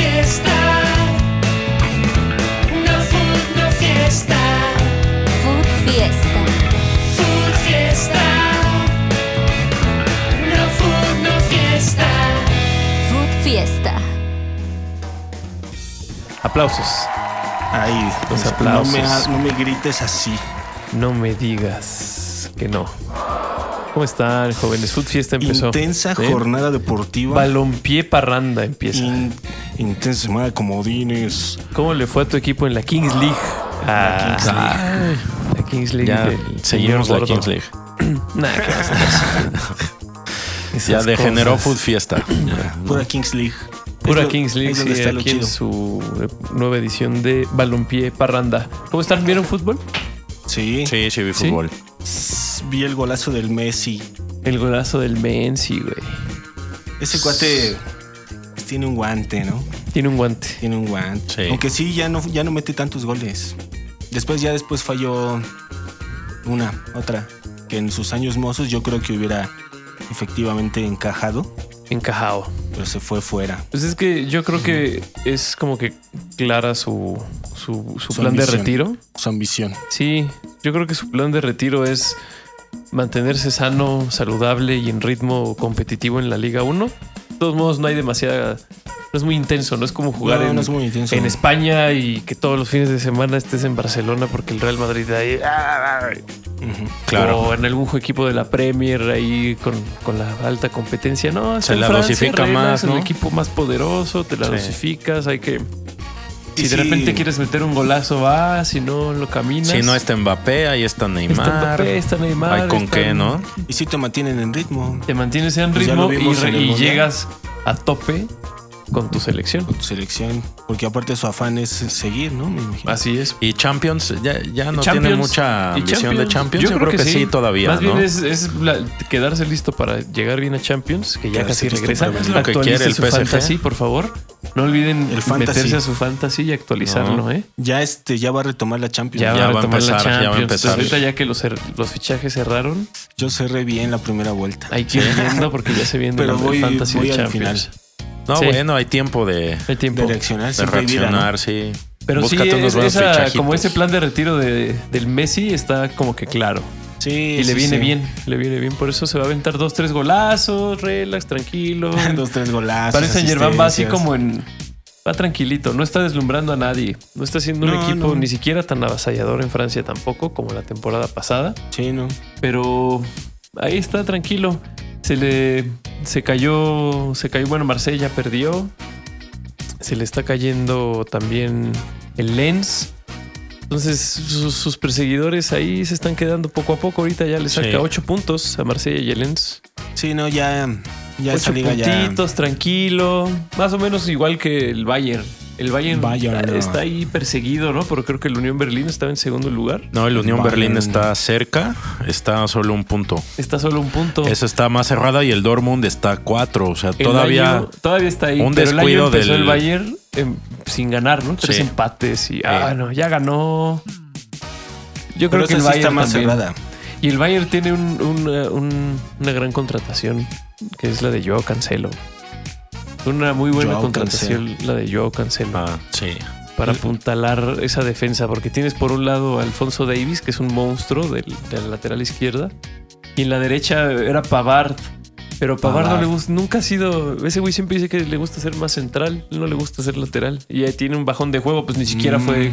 fiesta. No food, no fiesta. Food Fiesta. Food fiesta. No food, no fiesta. Food Fiesta. Aplausos. Ay, Los no aplausos. me, ha- no me grites así. No me digas que no. ¿Cómo están, jóvenes? Food Fiesta empezó. Intensa ¿Sí? jornada deportiva. Balompié parranda empieza. In- intensa semana de comodines. ¿Cómo le fue a tu equipo en la Kings League? Ah, Kings League. la Kings League. Ya seguimos la. Kings League. Nah, ¿qué vas a hacer? Ya degeneró cosas. Food Fiesta. Pura Kings League. Pura Kings League, es donde sí, está aquí en su eh, nueva edición de Balompié Parranda. ¿Cómo están? ¿Vieron fútbol? Sí. Sí, sí, vi ¿Sí? fútbol. Vi el golazo del Messi. El golazo del Menzi, güey. Ese cuate tiene un guante, ¿no? Tiene un guante. Tiene un guante. Sí. Aunque sí, ya no, ya no mete tantos goles. Después, ya después falló una, otra. Que en sus años mozos yo creo que hubiera efectivamente encajado, Encajado. pero se fue fuera. Pues es que yo creo que es como que clara su, su, su Su plan de retiro. Su ambición. Sí, yo creo que su plan de retiro es mantenerse sano, saludable y en ritmo competitivo en la Liga 1. Todos modos, no hay demasiada. No es muy intenso, no es como jugar No, en, no es muy intenso. en España y que todos los fines de semana estés en Barcelona porque el Real Madrid ahí. Ujú. Claro. O en algún equipo de la Premier ahí con, con la alta competencia. No, Se la Francia, dosifica más, ¿no? El equipo más poderoso, te la Sí. dosificas, hay que. Si de sí. repente quieres meter un golazo, vas, si no lo caminas. Si no está Mbappé, ahí está Neymar. Está Mbappé, está Neymar. Hay con está- qué, ¿no? Y sí te mantienen en ritmo Te mantienes en Pues ritmo y, en llegas a tope con tu selección. con tu selección. Porque aparte su afán es seguir, ¿no? Me imagino. Así es. Y Champions, ya, ya no Champions. tiene mucha ambición de Champions. Yo, creo que, sí, todavía, Más ¿no? bien es, es la- quedarse listo para llegar bien a Champions, que ya Quedarse casi regresa. venir. Lo que quiere el PSG. fantasy, por favor. No olviden El fantasy. meterse a su fantasy y actualizarlo, No. ¿eh? Ya este, ya va a retomar la Champions. Ya, Ya va a va a retomar la empezar, ya va a Champions. empezar. Ahorita ya que los, los fichajes cerraron, Yo cerré bien la primera vuelta. hay que ir viendo porque ya se viene Pero el voy- fantasy voy de al Champions. No, Sí. bueno, hay tiempo de, Hay tiempo. De reaccionar, sí. Pero sí, Búscate unos es- esa- como ese plan de retiro de- del Messi está como que claro. Sí, Y sí, le viene sí. bien, le viene bien. Por eso se va a aventar dos, tres golazos, relax, tranquilo. Dos, tres golazos. Parece Germain va así como en. Va tranquilito, no está deslumbrando a nadie. No está siendo un No, equipo no. ni siquiera tan avasallador en Francia tampoco, como la temporada pasada. Sí, no. Pero ahí está tranquilo. Se le. Se cayó. Se cayó. Bueno, Marsella perdió. Se le está cayendo también el Lens. Entonces sus, sus perseguidores ahí se están quedando poco a poco. Ahorita ya le saca Sí. ocho puntos a Marsella y el Lens. Sí, no, ya. Ya Ocho liga ya. puntitos, tranquilo. Más o menos igual que el Bayern. El Bayern, Bayern, no. está ahí perseguido, ¿no? Pero creo que el Unión Berlín estaba en segundo lugar. No, el Unión Bayern. Berlín está cerca, está a solo un punto. Está solo un punto. Esa está más cerrada y el Dortmund está a cuatro. O sea, El todavía. todavía está ahí. un pero el año descuido empezó del- el Bayern sin ganar, ¿no? Tres Sí. empates y ah, no, ya ganó. Yo Pero creo que el Bayern está más también. cerrada. Y el Bayern tiene un- una, un- una gran contratación, que es la de Joao Cancelo. Una muy buena Joao contratación, la de Joao Cancelo, Ah, sí. para apuntalar esa defensa, porque tienes por un lado a Alfonso Davis, que es un monstruo del, de la lateral izquierda, y en la derecha era Pavard. Pero Pavard, no le gusta, nunca ha sido. Ese güey siempre dice que le gusta ser más central, no le gusta ser lateral. Y ahí tiene un bajón de juego, pues ni siquiera Mm. fue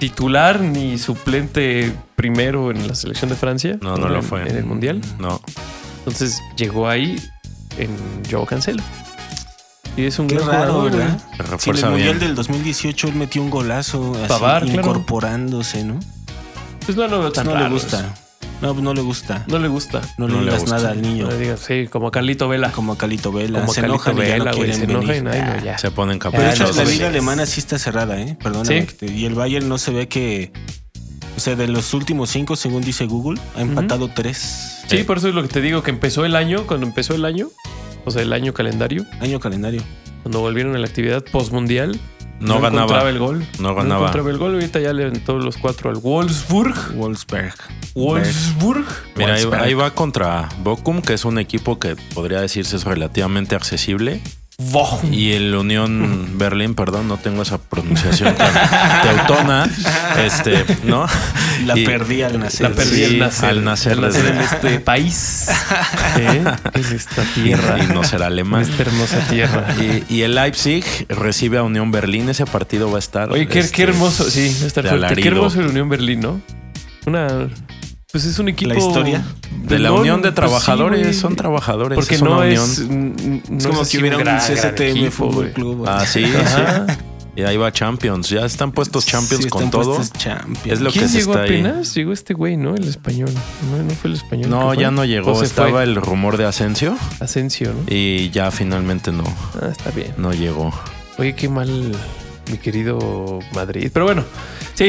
titular ni suplente primero en la selección de Francia. No, no lo fue. En el mundial. No. Entonces llegó ahí en Joao Cancelo. Y es un Qué gran raro, jugador, ¿verdad? güey. Se Sí, en el refuerza Mundial bien. del 2018 él metió un golazo así, claro. incorporándose, ¿no? Pues no lo veo Pues tan no le gusta. No, pues no le gusta. No le gusta. No, le No le digas gusta. nada al niño. No le digas, sí, como a Carlito Vela. Como a Calito Vela. Como se Carlito enojan y ya Vela, no güey. quieren Se enojan y no, ya. Se ponen Pero de hecho, no, la sí. liga alemana sí está cerrada, ¿eh? Perdóname. Sí. que te- Y el Bayern no se ve que... O sea, de los últimos cinco, según dice Google, ha empatado tres. Sí, por eso es lo que te digo, que empezó el año, cuando empezó el año, o sea, el año calendario, Año calendario. cuando volvieron a la actividad postmundial, No, encontraba ganaba. el gol. No No ganaba. encontraba el gol, ahorita ya le aventó los cuatro al Wolfsburg. Wolfsberg. Wolfsburg. Mira, ahí, ahí va contra Bochum, que es un equipo que podría decirse es relativamente accesible. Bochum. Y el Unión Berlín, perdón, no tengo esa pronunciación tan teutona, este, ¿no? La Y- perdí al nacer. La perdí Sí, al nacer. al nacer en este país. ¿eh? En esta tierra. Y no será alemán. esta hermosa tierra. Y, y el Leipzig recibe a Unión Berlín. Ese partido va a estar. Oye, qué, este, qué hermoso. Sí, va a estar. Qué hermoso el Unión Berlín, ¿no? Una. Pues es un equipo. La historia De la no, Unión de pues sí, Trabajadores. son trabajadores. Porque es no es. No Es como que hubiera un gran- Fútbol. Club. Ah, sí. Y ahí va Champions. Ya están puestos Champions Sí, con todo. Champions. Es lo ¿Quién que se llegó está ahí. apenas? Llegó este güey, ¿no? El español. No, no fue el español. No, ya no llegó. ¿O se Estaba fue? el rumor de Asensio Asensio, ¿no? y ya finalmente no, Ah, está bien. no llegó. Oye, qué mal, mi querido Madrid. Pero bueno, sí.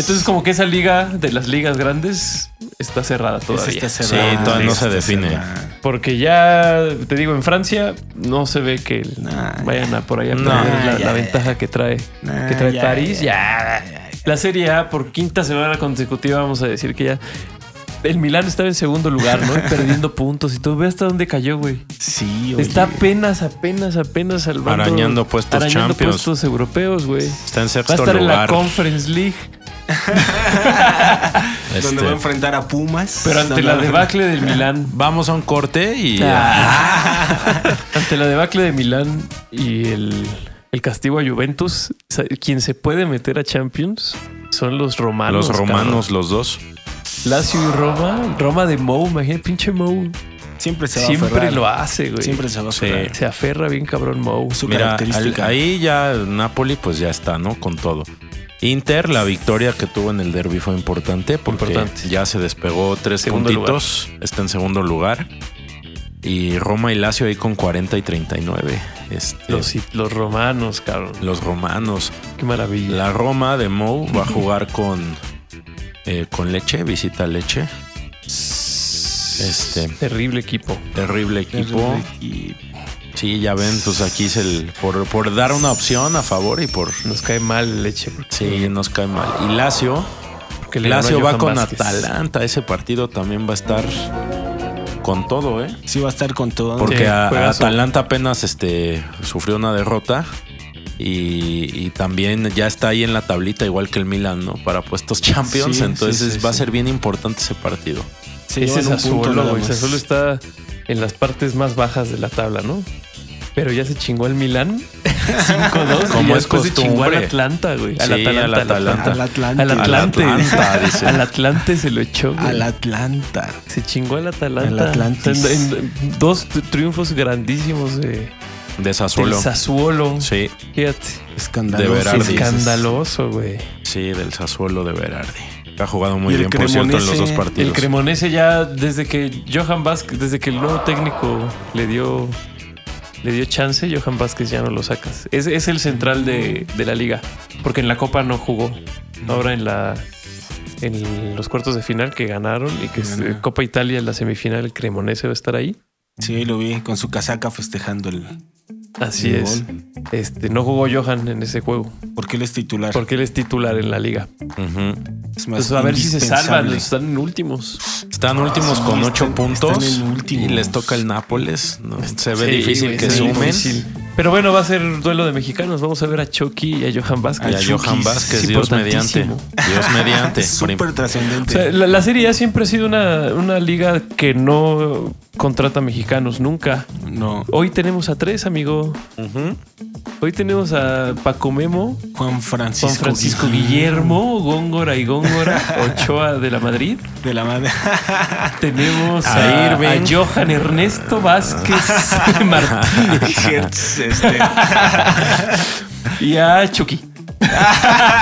Entonces, como que esa liga de las ligas grandes está cerrada todavía. Está Sí, cerrada, todavía no se define. cerrada. Porque ya, te digo, en Francia no se ve que Nah, vayan a por ahí a No, perder la, ya, la ya. ventaja que trae, Nah, que trae ya, París. ya, Ya, La Serie A por quinta semana consecutiva, vamos a decir que ya. El Milán estaba en segundo lugar, ¿no? Perdiendo puntos y todo. Ve hasta dónde cayó, güey. Sí, oye. Está apenas, apenas, apenas salvando. Arañando puestos arañando Champions. puestos europeos, güey. Está en Va a sexto estar en la. Conference League. Este, Donde va a enfrentar a Pumas. Pero ante la debacle del Milán. Vamos a un corte y Ante la debacle de Milán y el, el castigo a Juventus, quien se puede meter a Champions son los romanos. los romanos, los dos. Lazio y Roma. Roma de Mou, imagínate, pinche Mou. Siempre se va a Siempre aferrar. lo hace, güey. Siempre se va a Sí. aferrar. Se aferra bien cabrón Mou. Su Mira, al- característica. ahí ya Napoli pues ya está, ¿no? Con todo. Inter, la victoria que tuvo en el derby fue importante porque Importante. ya se despegó tres Segundo puntitos, está en segundo lugar. Y Roma y Lazio ahí con 40 y 39. Este, Los, los romanos, cabrón. los romanos. Qué maravilla. La Roma de Mou va a jugar con, eh, con Leche, visita Leche. Este, Terrible equipo. terrible equipo. Y Sí, ya ven, pues aquí es el. Por, por dar una opción a favor y por. Nos cae mal leche. Sí, nos cae mal. Y Lazio. Porque Lazio va con Vázquez. Atalanta. Ese partido también va a estar con todo, ¿eh? sí va a estar con todo. Porque Sí, a- a juegazo. Atalanta apenas este, sufrió una derrota. Y, y también ya está ahí en la tablita, igual que el Milan, ¿no? Para puestos Champions. Sí, Entonces sí, sí, va a sí. ser bien importante ese partido. Se Ese punto Sassuolo, güey. Sassuolo está en las partes más bajas de la tabla, ¿no? Pero ya se chingó al Milán 5-2. Como es después se chingó al costumbre. Atlanta, güey. Al Sí, Atalanta. al Al Atalanta. Atlanta. Al Atlante. Al Atlante. Al Atlanta, dice. Al Atlante se lo echó, güey. Al Atlanta. Se chingó al Atalanta. Al. En- en- dos tri- triunfos grandísimos de, De Sassuolo. del Sassuolo. Sí, Fíjate. Escandaloso. De Berardi. Escandaloso, güey. sí, del Sassuolo de Berardi. Ha jugado muy bien, por cierto, en los dos Cremonese, partidos. El Cremonese ya desde que Johan Vázquez, desde que el nuevo técnico le dio le dio chance, Johan Vázquez ya no lo sacas. Es, es el central de, de la liga, porque en la Copa no jugó. Ahora en la en los cuartos de final que ganaron y que es, Copa Italia en la semifinal, el Cremonese va a estar ahí. Sí, lo vi con su casaca festejando el, Así es. gol. Este no jugó Johan en ese juego, Porque él es titular. porque él es titular en la liga. Ujú. Es más Pues a ver si se salvan, están en últimos. Están últimos Sí, con están- ocho puntos están en últimos. y les toca el Nápoles. ¿no? Se ve Sí, difícil que sumen. difícil. Pero bueno, va a ser duelo de mexicanos. Vamos a ver a Chucky y a Johan Vázquez. Y a. Johan Vázquez, Dios mediante. Dios mediante. Súper trascendente. O sea, la, la Serie A siempre ha sido una, una liga que no contrata mexicanos, nunca. no. Hoy tenemos a tres, amigo. Hoy tenemos a Paco Memo, Juan Francisco, Juan Francisco Guillermo, Góngora y Góngora, Ochoa de la Madrid. De la madre. Tenemos A a, a Johan Ernesto Vázquez Martínez este, y a Chucky.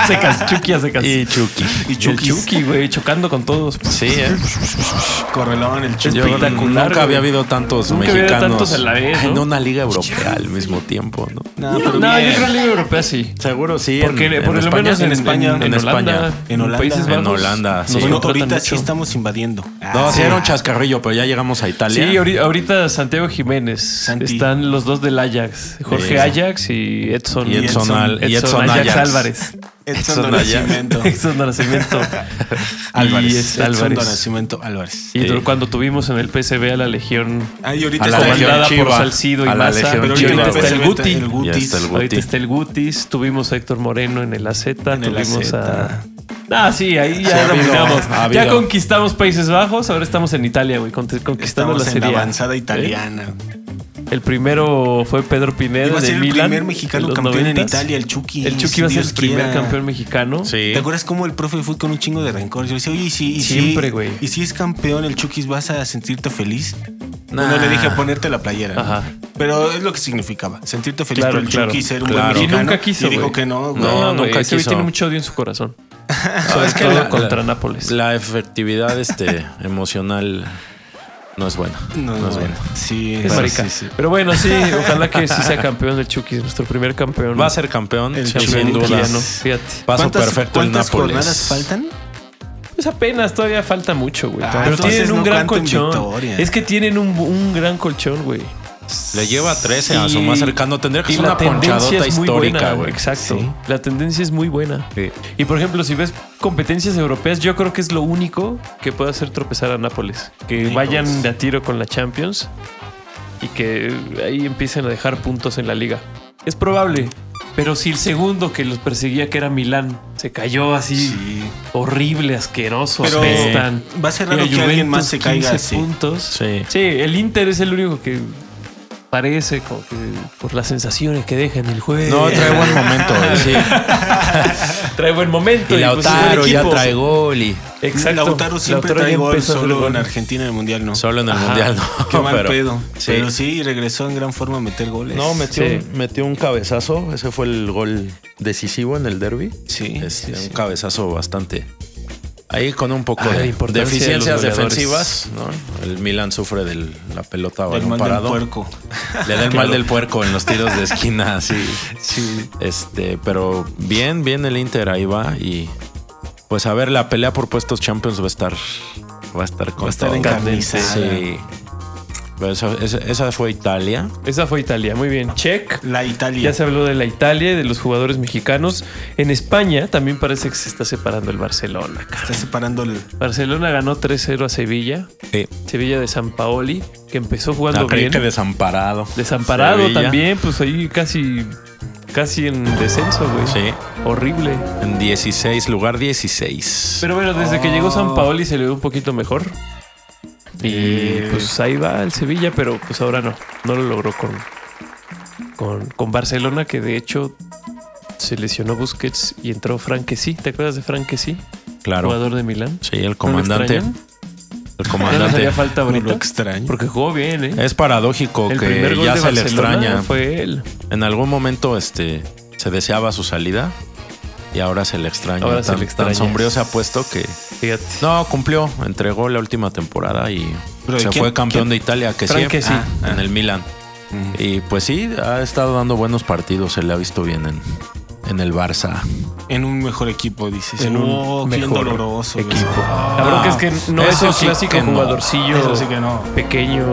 Secas, Chucky a secas. Y Chucky. y Chucky. Chucky, güey, chocando con todos. Sí, ¿eh? Correlón, el Chucky. Yo Espectacular, nunca había habido tantos Nunca había mexicanos tantos a la vez, ¿no? en una liga europea al mismo tiempo, ¿no? No, pero No, bien. yo creo que la Liga Europea sí. Seguro sí. Porque en, por en lo España, menos en, en España, en, en Holanda, España. En Holanda. Países En Holanda, nos sí. Bueno, contratan ahorita sí estamos invadiendo. No, sí Ah, era un chascarrillo, pero ya llegamos a Italia. Sí, ahori- ahorita Santiago Jiménez. Santi. Están los dos del Ajax. Jorge Sí. Ajax y Edson. Y Edson, Edson- Al- y Edson Edson Ajax, Ajax. Álvarez. Edson Edson. Nacimiento. Edson Nacimiento. Álvarez. Y este, Edson Álvarez. Nacimiento Álvarez. Y Sí. tu- cuando tuvimos en el PSV a la Legión Ah, y ahorita la está comandada por. Salcido y la Maza. Pero ahorita ahorita Chiva. está el Guti. el Ya Gutis. está el Guti. Ahorita está el Gutis. Tuvimos a Héctor Moreno en el AZ. En el tuvimos AZ. a. Ah, sí, ahí Sí, ya ha habido- dominamos. ha Ya conquistamos Países Bajos. Ahora estamos en Italia, güey. Conquistando Estamos la en serie. la A. avanzada ¿Eh? El primero fue Pedro Pineda Iba a de el Milan. primer mexicano campeón en 90s. Italia, el Chucky. El Chucky si iba a ser Dios el primer quiera. campeón mexicano. Sí. ¿Te acuerdas cómo el profe fue con un chingo de rencor? Yo decía, oye, y si, y si- Siempre, güey. Y si es campeón el Chucky, ¿vas a sentirte feliz? Nah. Bueno, le dije ponerte la playera. ¿no? Ajá. Pero es lo que significaba. Sentirte feliz Claro, por el claro. Chucky, ser un Claro. buen Y mexicano. nunca quiso, Y dijo que no. güey. No, güey, nunca ese güey quiso. tiene mucho odio en su corazón. Sobre es que todo la- contra la- Nápoles. La efectividad este, emocional no es buena. No, No es no, buena. Sí, Es pero marica. sí, sí. Pero bueno, sí, ojalá que sí sea campeón del Chucky, nuestro primer campeón. Va a ser campeón, El sin duda. italiano, fíjate. Paso ¿Cuántas- perfecto en ¿Cuántas Nápoles. jornadas faltan? Pues apenas todavía falta mucho, güey. Ah, Pero tienen un no gran colchón. victoria. Es que tienen un, un gran colchón, güey. Le lleva 13 a su Y- más cercano. Tendría que y ser una ponchadota es muy histórica, buena, güey. Exacto. Sí. La tendencia es muy buena. Sí. Y por ejemplo, si ves competencias europeas, yo creo que es lo único que puede hacer tropezar a Nápoles. Que vayan de a tiro con la Champions y que ahí empiecen a dejar puntos en la liga. Es probable. Pero si el segundo que los perseguía, que era Milán, se cayó así Sí. horrible, asqueroso, Pero apestan. va a ser Y raro que alguien más se caiga 15 así. puntos. Sí. Sí, el Inter es el único que parece como que por las sensaciones que deja en el juego. No, trae buen momento. güey, sí. trae buen momento. Y pues, Lautaro ya trae gol y Exacto. Lautaro siempre Lautaro trae gol solo gol. en Argentina en el Mundial, ¿no? solo en el Ajá. Mundial. No, Qué mal pero- pedo. sí. Pero sí, regresó en gran forma a meter goles. No, metió, Sí. un, metió un cabezazo. Ese fue el gol decisivo en el derby. Sí. Este, sí, sí. Un cabezazo bastante. Ahí con un poco Ah, de deficiencias defensivas, ¿no? El Milan sufre de la pelota Del balón mal del parado. puerco. Le da el Claro. mal del puerco en los tiros de esquina, así. Sí. Este, pero bien, bien el Inter ahí va y pues a ver la pelea por puestos Champions va a estar va a estar con Va a estar todo. encarnizada. Sí. Esa, esa fue Italia. Esa fue Italia. Muy bien. Check. La Italia. Ya se habló de la Italia y de los jugadores mexicanos. En España también parece que se está separando el Barcelona. cara. Está separando el. Barcelona ganó 3-0 a Sevilla. Sí. Sevilla de San Paoli, que empezó jugando Ah, creí bien. que desamparado. Desamparado Sevilla. también, pues ahí casi, casi en descenso, güey. Sí. Horrible. En 16, lugar 16. Pero bueno, desde que llegó. San Paoli se le ve un poquito mejor. Y Eh. pues ahí va el Sevilla, pero pues ahora no. No lo logró con, con, con Barcelona, que de hecho se lesionó Busquets y entró Franquesi. ¿Te acuerdas de Franquesi? claro. Jugador de Milán. Sí, el ¿No lo comandante. El Ya comandante. haría falta No lo ahorita. extraño. Porque jugó bien, ¿eh? Es paradójico el que ya se le extraña. fue él. En algún momento este, se deseaba su salida y ahora se le extraña. Ahora se tan, le extraña. tan sombrío se ha puesto que Fíjate. no cumplió, entregó la última temporada y Pero, se ¿quién- fue campeón quién? de Italia, que sí, Franquesi. ah, en el Milan. Mm. Y pues sí, ha estado dando buenos partidos, se le ha visto bien en, en el Barça. En un mejor equipo, dices. En Oh, un qué mejor doloroso. equipo. güey. La bronca es que no es el sí clásico que no. jugadorcillo Eso sí que no. pequeño,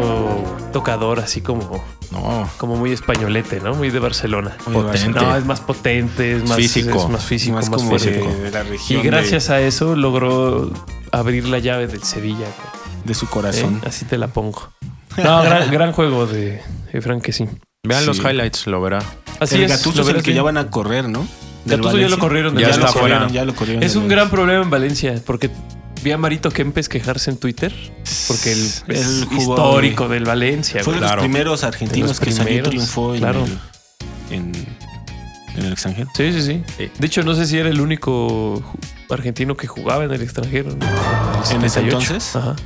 tocador, así como, No, como muy españolete, ¿no? Muy de Barcelona. Muy potente. No, es más potente, es más Físico. es más físico, Más más, como físico. de, de la Y gracias a eso logró abrir la llave del Sevilla. de, de su ¿eh? corazón. Así te la pongo. No, gran, gran juego de, de Frank que sí. vean los highlights, lo verá. Así el es. Gatuso lo es el que ya van a correr, ¿no? Del Gattuso ya lo corrieron. Ya fuera. corrieron, Ya lo corrieron. Es un gran problema en Valencia porque vi a Marito Kempes quejarse en Twitter porque el, jugó, histórico del Valencia. Fue de. Claro. los primeros argentinos los que salió triunfó en, claro. el, en, en el extranjero. Sí, sí, sí, Sí. De hecho, no sé si era el único argentino que jugaba en el extranjero. ¿no? ¿En ese 78. entonces? Ajá.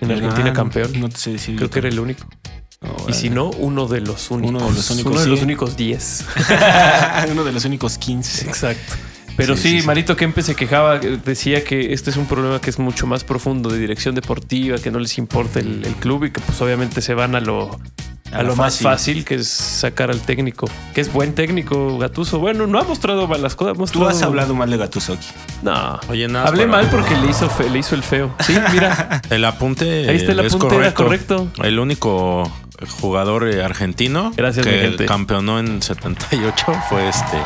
En Argentina Ah, campeón. No te sé decir. Creo que era el único. No, Y si no, uno de los únicos. Uno de los únicos, Uno de los únicos 10. Uno de los únicos 15. Exacto. Pero Sí, sí, sí, sí. Marito Kempes se quejaba, eh, decía que este es un problema que es mucho más profundo de dirección deportiva, que no les importa el, el club y que pues obviamente se van a lo, a A lo más fácil. que es sacar al técnico, que es buen técnico, Gatuso. Bueno, no ha mostrado malas cosas. ha Tú mostrado- has hablado mal de Gatusoki. No. Oye, nada. Hablé para- mal porque le hizo, fe- le hizo el feo. Sí, mira. El apunte Ahí está el es apunte, era correcto. correcto. El único jugador argentino Gracias, que campeonó en 78 fue este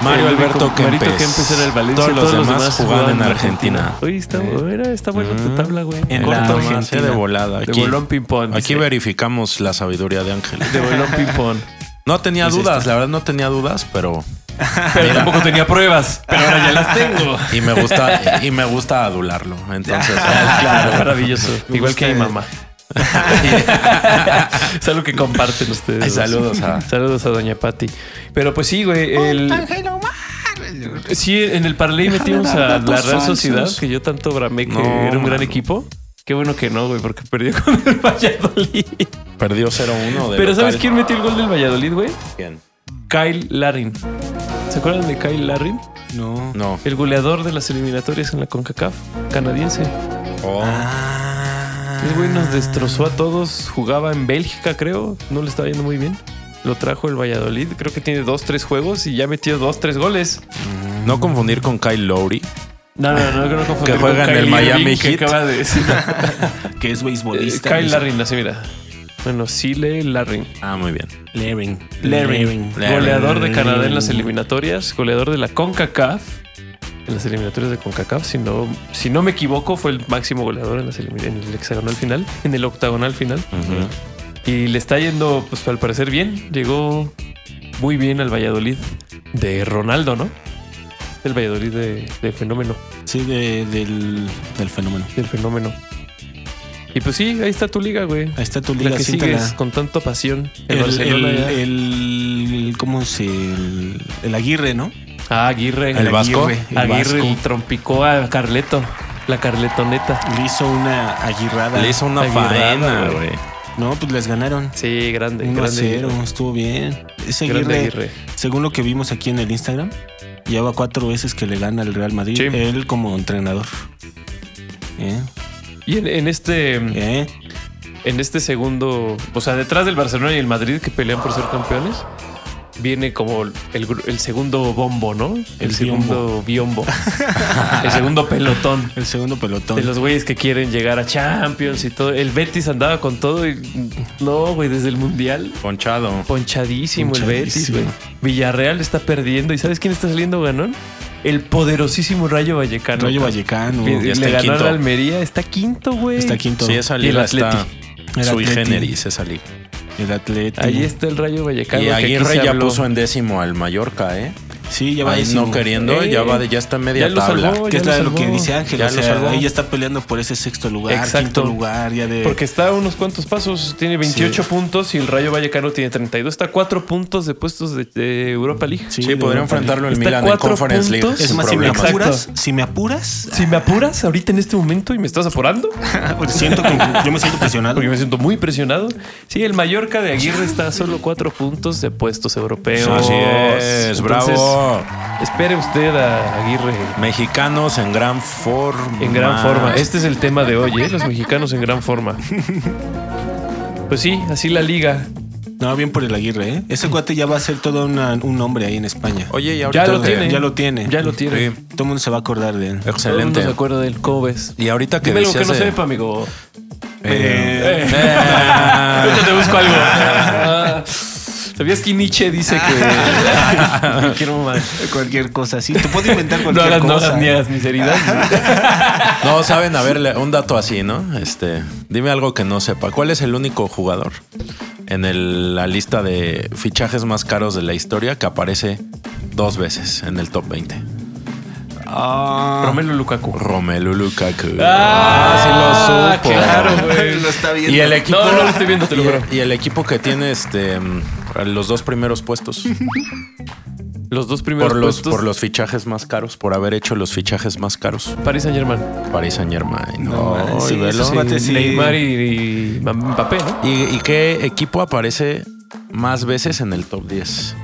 Mario El único Alberto Kempes. Marito Kempes era el Valencia. Todos los demás jugaban en Argentina. Oye, está, era- está buena tu Mm. tabla, güey. En Corto. Argentina. Argentina de volada. De Aquí, bolón ping-pong. aquí dice. verificamos la sabiduría de Ángel. De bolón ping-pong. No tenía Dice dudas, la verdad no tenía dudas, pero Pero tampoco tenía pruebas. Pero ahora ya las tengo. y me gusta y me gusta adularlo. Entonces, Claro, maravilloso. Igual que mi mamá. es algo que comparten ustedes. Ay, saludos a- Saludos a Doña Patti. Pero pues sí, güey. El... Sí, en el parlay metimos a la Real Sociedad, que yo tanto bramé que No, era un gran equipo. Qué bueno que no, güey, porque perdió con el Valladolid. perdió 0-1 de Pero ¿sabes quién metió el gol del Valladolid, güey? ¿Quién? Kyle Larin. ¿Se acuerdan de Kyle Larin? No. No. El goleador de las eliminatorias en la CONCACAF, canadiense. Oh, Ah. El güey nos destrozó a todos. Jugaba en Bélgica, creo. No le estaba yendo muy bien. Lo trajo el Valladolid. Creo que tiene dos, tres juegos y ya metió dos, tres goles. no confundir con Kyle Lowry. No, no, no, no confundir Que juega con en el Miami Irving, que Heat. acaba de decir. Que es Eh, beisbolista. Kyle Larrin, así mira. Bueno, Sile Larrin. Ah, muy bien. Laring. Larrin. Larrin. Goleador de Canadá en las eliminatorias. Goleador de la CONCACAF. En las eliminatorias de CONCACAF. Si no, si no me equivoco, fue el máximo goleador en, las en el hexagonal final. En el octagonal final. Y le está yendo, pues al parecer bien. Llegó muy bien al Valladolid de Ronaldo, ¿no? El Valladolid de, de fenómeno, Sí, de- del, del fenómeno. del fenómeno. Y pues sí, ahí está tu liga, güey. Ahí está tu La liga. que siéntala. sigues con tanta pasión. El, El, Barcelona el, el- ¿Cómo se...? El Aguirre, ¿no? Ah, Aguirre. ¿El Vasco? Aguirre, el Aguirre Vasco. el trompicó a Carleto. La Carletoneta. Le hizo una aguirrada. Le hizo una Aguirrada, faena, güey. No, pues les ganaron. Sí, grande. 1 a grande 0. Aguirre. Estuvo bien. Ese Aguirre, Aguirre. según lo que vimos aquí en el Instagram, lleva cuatro veces que le gana al Real Madrid. Sí. Él como entrenador. ¿Eh? Y en, en este. ¿Eh? en este segundo, o sea, detrás del Barcelona y el Madrid que pelean por ser campeones, viene como el, el segundo bombo, ¿no? El, El segundo biombo. el segundo pelotón. El segundo pelotón. De los güeyes que quieren llegar a Champions y todo. El Betis andaba con todo y no, güey, desde el Mundial. Ponchado. Ponchadísimo, el Betis, güey. Villarreal está perdiendo. ¿Y sabes quién está saliendo ganón? El poderosísimo Rayo Vallecano. Rayo Vallecano. Le Ya está le ganó quinto. a la Almería. Está quinto, güey. Está quinto. Sí, esa Y el liga está sui generis, esa liga. El Atleti. Ahí está el Rayo Vallecano. Y Aguirre ya puso en décimo al Mallorca, ¿eh? Sí, ya va Ahí décimo. no queriendo, Eh, ya va de- ya está en media ya lo tabla. salvó, Que ya es lo que dice Ángel. Ya o lo sea, salvó. ella está peleando por ese sexto lugar, Exacto. quinto lugar, ya de. Porque está a unos cuantos pasos. Tiene 28 puntos y el Rayo Vallecano tiene 32. Está a cuatro puntos de puestos de, de Europa League. Sí, Sí, podría Europa enfrentarlo el Está Milan en cuatro Conference League. puntos. Es sin más, si me apuras, si me apuras, Si me apuras ahorita en este momento y me estás apurando, pues siento que yo me siento presionado. porque me siento muy presionado. Sí, el Mallorca de Aguirre está a solo cuatro puntos de puestos europeos. Así es, Entonces, bravo. Espere usted a Aguirre Mexicanos en gran forma. en gran forma. Este es el tema de hoy, ¿eh? Los mexicanos en gran forma. Pues sí, así la liga. No, bien por el Aguirre, ¿eh? Ese cuate ya va a ser todo una- un nombre ahí en España. Oye, y Ya ahorita lo que- tiene. Ya lo tiene. Ya lo tiene. Sí, Todo el mundo se va a acordar de él. Todo el mundo excelente. se acuerda del ¿Cómo ves? Y ahorita que Dime algo que decías no de- sepa, amigo. Eh, Eh. eh, Ahorita te busco algo. Ah, ¿Sabías que Nietzsche dice que cualquier? Cualquier cosa así. Te puedo inventar No cualquier hagas, no cosa. hagas ni hagas miseridad. No, saben, a ver, un dato así, ¿no? Este, dime algo que no sepa. ¿Cuál es el único jugador en el- la lista de fichajes más caros de la historia que aparece dos veces en el top 20? Ah, Romelu Lukaku. Romelu Lukaku. Ah, sí lo supo. claro, güey. lo está viendo. Y el equipo. No, no lo estoy viendo, te lo y- juro. Y el equipo que tiene este los dos primeros puestos. Los dos primeros por los, puestos. por los fichajes más caros, por haber hecho los fichajes más caros. Paris Saint Germain. Paris Saint Germain. No, sí, esos cuates sí. Neymar y, y Mbappé, ¿no? ¿Y, y qué equipo aparece más veces en el top 10?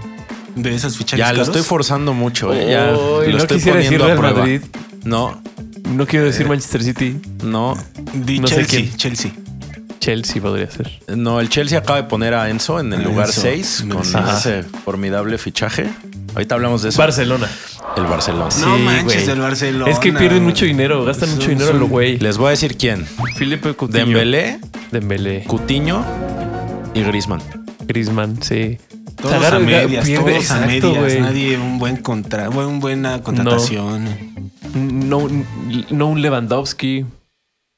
De esos fichajes Ya lo estoy forzando mucho, ¿eh? Ya lo no estoy quisiera decir poniendo a prueba. Madrid. No, No quiero decir Manchester City. no, Di No sé Chelsea, quién. Chelsea. Chelsea podría ser. no. El Chelsea acaba de poner a Enzo en el A lugar Enzo, 6 en el con ese formidable fichaje. Ahorita hablamos de eso. Barcelona. el Barcelona. No Sí, manches del Barcelona. Es que pierden mucho dinero, gastan Son- mucho dinero a son- lo güey. Les voy a decir quién. Felipe Coutinho. Dembélé, Dembélé. Cutiño y Griezmann. Griezmann, sí. Todos a medias, pierde, todos a medias. Nadie un buen contra, buen, buena contratación. No, no un Lewandowski.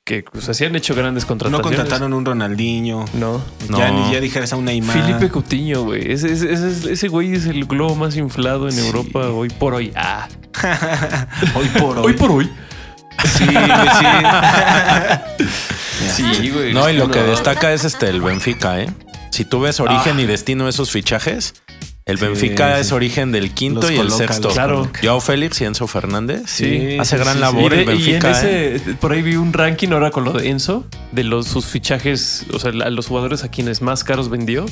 Que pues, así han hecho grandes No contrataciones. contrataron un Ronaldinho. No. Ya, No. ni ya dijeras a un Neymar. Felipe Coutinho, güey. Ese, ese, ese- ese güey es el globo más inflado en Sí. Europa hoy por hoy. Ah. hoy por hoy. Hoy por hoy. Sí, sí. Sí, güey. No, y lo No. que destaca es este el Benfica, ¿eh? Si tú ves origen Ah. y destino de esos fichajes, el Sí, Benfica sí. es origen del quinto Los y el sexto. Claro. Joao Félix y Enzo Fernández. Sí, hace sí, gran sí, labor Y, el de- y en Benfica. ¿eh? ese, por ahí vi un ranking ahora con lo de Enzo, de los sus fichajes, o sea, a los jugadores a quienes más caros vendió.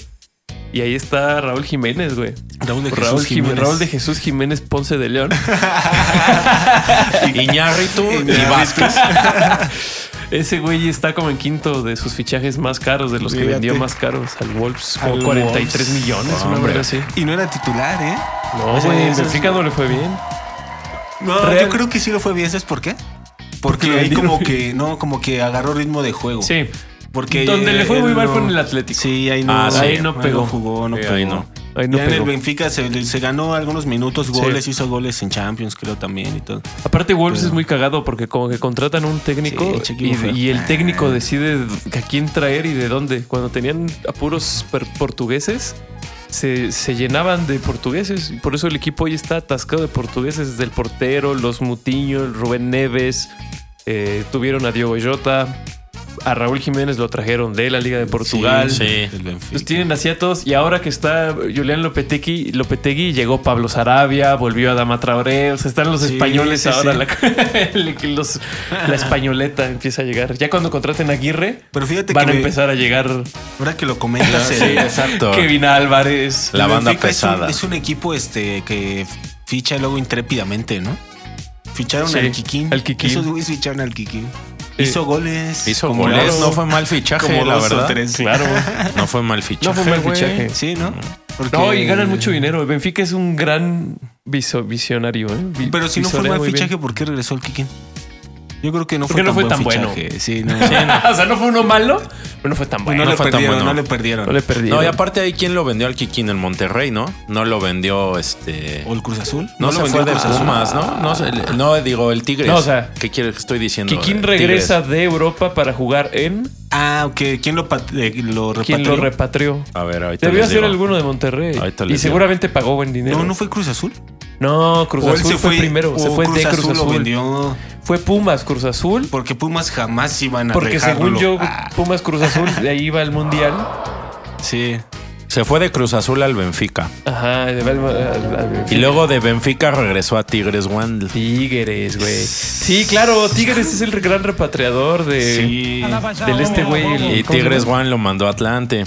Y ahí está Raúl Jiménez, güey. Raúl de Raúl, Jesús Jiménez. Jiménez. Raúl de Jesús Jiménez Ponce de León. Iñárritu y. Vázquez. Ese güey está como en quinto de sus fichajes más caros, de los que vendió más caros al Wolves. Como Al 43 Wolves. millones, una Hombre. así. Y no era titular, ¿eh? No, O sea, güey, en Benfica no le fue bien. No, Real- yo creo que sí lo fue bien. ¿Sabes por qué? Porque Porque ahí como que, no, como que agarró ritmo de juego. Sí. Porque Donde le fue muy mal no- fue en el Atlético. Sí, ahí no, Ah, sí. Ahí no pegó. jugó, no Sí, pegó. ahí no. Ahí no ya en el. Benfica se, se ganó algunos minutos, goles, hizo goles en Champions, creo también y todo. Aparte, Wolves Pero- es muy cagado porque como que contratan un técnico Sí, y, el técnico decide a quién traer y de dónde. Cuando tenían apuros portugueses, se, se llenaban de portugueses. Y por eso el equipo hoy está atascado de portugueses. Desde el portero, los Mutiño, el Rubén Neves. eh, tuvieron a Diogo Jota. A Raúl Jiménez lo trajeron de la Liga de Portugal. sí. Entonces tienen así a todos. Y ahora que está Julián Lopetegui, Lopetegui llegó Pablo Sarabia, volvió a Dama Traoré. O sea, están los Sí, españoles sí, ahora. sí. La, los- españoleta empieza a llegar. Ya cuando contraten a Aguirre, Pero fíjate van que a me- empezar a llegar ahora que lo comentas, Sí, el- exacto. Kevin Álvarez. La banda Benfica es un- pesada. Es un, equipo este que ficha luego intrépidamente, ¿no? Ficharon Sí, al Kikín. al Kikín. Esos güeyes ficharon al Kikín. Hizo goles. Hizo como goles. dos- No fue mal fichaje, como la verdad. tres. Claro. No fue mal fichaje. No fue mal fichaje. Sí, ¿no? Porque- No, y ganan mucho dinero. El Benfica es un gran viso- visionario. ¿eh? Vi- Pero si no fue mal bien. fichaje, ¿por qué regresó el Kikín? Yo creo que no Porque fue no tan fue buen tan bueno. fichaje. Sí, no. o sea, no fue uno malo, pero no fue tan bueno. no, no le fue tan perdieron, bueno. no le perdieron. No le perdieron. No, y aparte ahí quién lo vendió al Kikín en Monterrey, ¿no? No lo vendió este. ¿O el Cruz Azul? No, lo se vendió fue de Cruz Azul. Pumas, ¿no? No, no digo el Tigres. No, o sea, ¿qué quieres que estoy diciendo? Kikín El regresa Tigres. de Europa para jugar en. Ah, ok. ¿Quién lo, eh, lo ¿Quién repatrió? lo repatrió? A ver, ahorita Debió digo. alguno de Monterrey. Ahorita Y digo. seguramente pagó buen dinero. No, no fue Cruz Azul. No, Cruz Azul se fue, primero. Se fue de Cruz Azul lo Azul. vendió. Fue Pumas, Cruz Azul. Porque Pumas jamás iban a Porque dejarlo. según yo, Ah, Pumas Cruz Azul, de ahí iba al Mundial. sí. Se fue de Cruz Azul al Benfica. Ajá, de al- al- al- Y luego de Benfica regresó a Tigres One. Tigres, güey. Sí, claro, Tigres es el gran repatriador de, Sí. del este güey. Y ¿cómo se Tigres? One lo mandó a Atlante.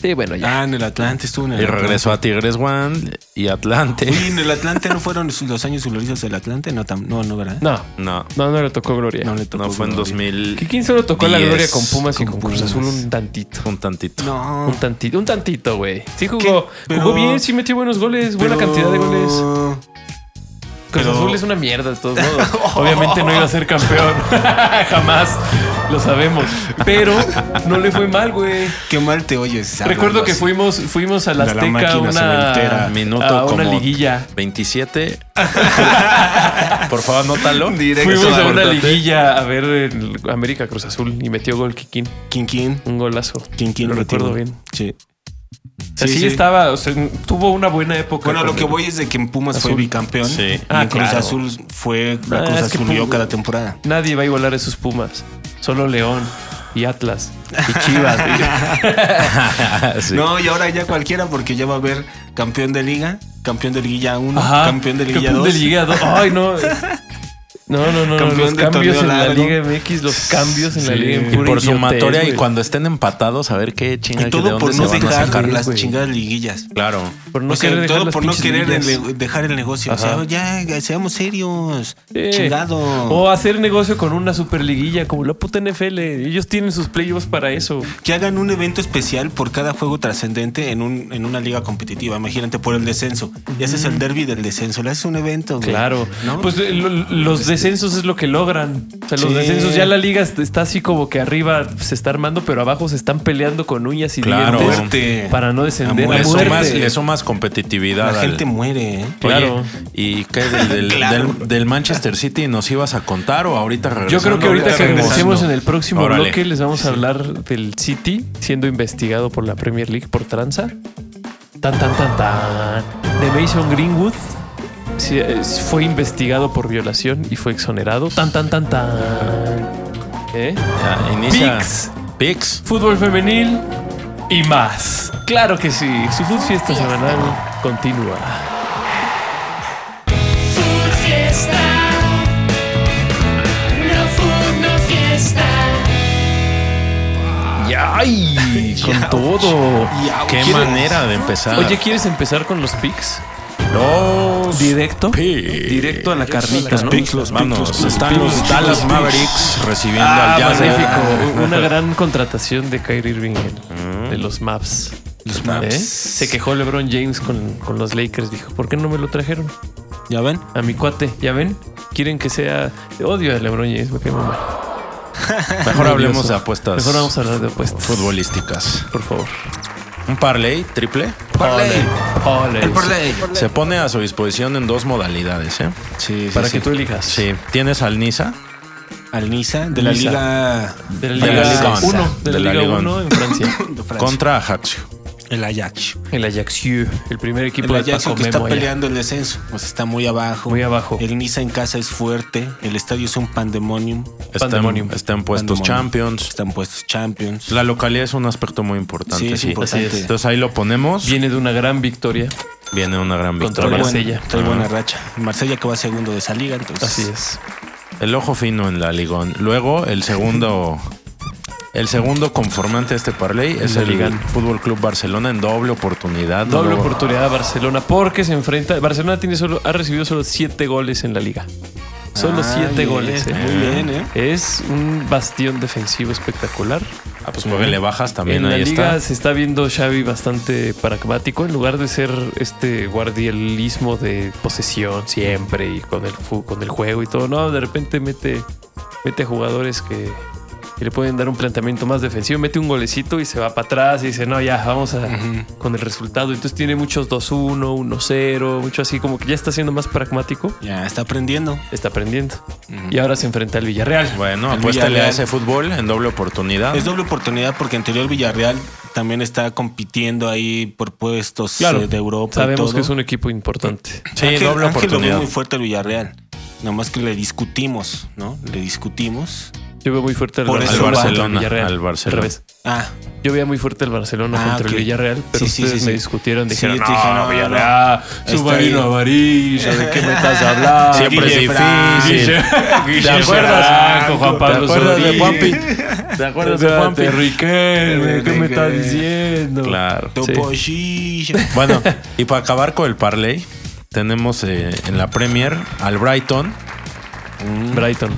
Sí, bueno, ya. Ah, en el Atlante estuvo en el Y Atlante. regresó a Tigres One y Atlante. Uy, en el Atlante no fueron los años gloriosos del Atlante. No, tam- no, no, ¿verdad? No, No, no, no le tocó Gloria. No le tocó. no fue en gloria. 2000. ¿Que ¿Quién solo tocó la 10, gloria con Pumas y con con Cruz Pumas. Azul un tantito? Un tantito. No. Un tantito, un tantito, güey. Sí jugó, ¿Qué? Pero- jugó bien, sí metió buenos goles, buena cantidad de goles. Cruz pero- Azul es una mierda de todos modos. Obviamente no iba a ser campeón. Jamás. Lo sabemos. Pero no le fue mal, güey. Qué mal te oyes. Recuerdo que fuimos, fuimos a la la Azteca máquina una. Minuto a una como liguilla. 27. Por favor, anótalo. Fuimos a una liguilla a ver el América Cruz Azul y metió gol Kikín. Kin. Un golazo. Kin Lo recuerdo bien. Sí. Así Sí, sí. estaba, o sea, tuvo una buena época. Bueno, lo que voy es de que en Pumas fue bicampeón. Sí. Y Ah, en Cruz claro. Azul fue. La Ah, Cruz es que Azul cada temporada. Nadie va a igualar a esos Pumas. Solo León y Atlas y Chivas. Sí. No, y ahora ya cualquiera, porque ya va a haber campeón de liga, campeón de liguilla 1, Ajá. campeón de liguilla Campeón 2. de Liga dos. Ay, no. No, no, no. Campeón los de cambios en la largo. Liga MX, los cambios en la Sí. Liga en Y por sumatoria y cuando estén empatados, a ver qué chinga Y de todo dónde por no dejar sacar. las güey. chingadas liguillas. Claro. Por no O sea, todo por no querer el- dejar el negocio. O Ajá. sea, ya, seamos serios. Sí. Chingado. O hacer negocio con una superliguilla como la puta NFL. Ellos tienen sus playoffs para eso. Que hagan un evento especial por cada juego trascendente en, un, en una liga competitiva. Imagínate por el descenso. Y haces el derby del descenso. Le haces un evento. Claro. ¿No? Pues eh, lo- los Está descensos es lo que logran. O sea, los Sí. descensos ya la liga est- está así como que arriba se está armando, pero abajo se están peleando con uñas y Claro. dientes Muerte. para no descender. A muerte. le sumas competitividad. La al- gente muere, ¿eh? Claro. Oye, ¿Y qué del, del- Claro. del- del Manchester City nos ibas a contar o ahorita Yo creo que ahorita que regresemos en el próximo Órale. bloque les vamos a hablar del City siendo investigado por la Premier League por tranza. Tan, tan, tan, tan. De Mason Greenwood fue investigado por violación y fue exonerado. Tan, tan, tan, tan. ¿Eh? Ya, inicia. Picks. Pix. Fútbol femenil y más. Claro que sí. Su Food Fiesta semanal continúa. Food Fiesta. No food, no fiesta. ¡Ay! Con todo. Qué manera de empezar. Oye, ¿quieres empezar con los picks? Los Directo. Directo a la carnita, ¿no? los los están los los Dallas. Mavericks recibiendo Ah, al magnífico. Una gran contratación de Kyrie Irving de los Maps. Los ¿Eh? maps. Se quejó LeBron James con, con los Lakers. Dijo, ¿por qué no me lo trajeron? ¿Ya ven? A mi cuate, ¿ya ven? Quieren que sea... Odio a LeBron James, me muy mal. Mejor hablemos de apuestas Mejor vamos a hablar de apuestas. futbolísticas. Por favor. Un parlay triple Parlay. Parlay. El parlay. se pone a su disposición en dos modalidades. ¿eh? Sí, sí, Para sí. que tú elijas. Sí, tienes al Nisa. Al Niza de la. Liga De la De Liga la Liga 1. De la Liga Liga 1 en Francia. contra Ajaxio. El Ajax. El Ajaxiu. El primer equipo El de Ajax Paco que está Memo. allá. peleando el descenso. Pues está muy abajo. Muy abajo. El Niza en casa es fuerte. El estadio es un pandemonium. Está en, Pandemonium. está en puestos Pandemonium. Champions. Están puestos Champions. La localidad es un aspecto muy importante. Sí, es Sí, importante. Así es. Entonces ahí lo ponemos. Viene de una gran victoria. Viene una gran Contra victoria. Trae Marsella. buena, trae buena racha. El Marsella que va segundo de esa liga. Entonces, Así es. El ojo fino en la Ligón. Luego, el segundo. El segundo conformante de este parlay es el Ligan. Fútbol Club Barcelona en doble oportunidad. Doble oportunidad a Barcelona porque se enfrenta. Barcelona tiene solo, ha recibido solo siete goles en la liga. Solo Ah, siete bien, goles. ¿eh? Muy bien, ¿eh? Es un bastión defensivo espectacular. Ah, pues porque le bajas también en ahí la liga está. se está viendo Xavi bastante pragmático en lugar de ser este guardielismo de posesión siempre y con el con el juego y todo. No, de repente mete mete jugadores que, que le pueden dar un planteamiento más defensivo, mete un golecito y se va para atrás y dice, "No, ya, vamos a con el resultado." Entonces tiene muchos 2-1, 1-0, mucho así como que ya está siendo más pragmático, Ya está aprendiendo. está aprendiendo. Y ahora se enfrenta al Villarreal. Bueno, El apuéstale a ese fútbol en doble oportunidad. Es doble oportunidad porque anterior Villarreal también está compitiendo ahí por puestos Claro, eh, de Europa. y Sabemos todo. que es un equipo importante. Sí, Ángel- doble Ángel lo oportunidad. muy fuerte el Villarreal. Nomás que le discutimos, ¿no? Le discutimos. Yo veo muy fuerte al Por Barcelona, eso Al Barcelona, Villarreal. al Barcelona. Al revés. Ah, Yo veía muy fuerte el Barcelona Ah, contra ok. el Villarreal, pero Sí, sí, ustedes sí, me sí. discutieron. Sí, Dijeron, no, te dije, no, Villarreal, no. submarino amarillo, ¿de qué me estás hablando? Siempre es difícil. Guille ¿Te acuerdas? Franco, Juan Pablo ¿Te acuerdas de. Juanpi? ¿Te acuerdas de Juanpi? De Riquelme, ¿qué me estás diciendo? Claro. Bueno, y para acabar con el parlay, tenemos eh, en la Premier al Brighton. Brighton.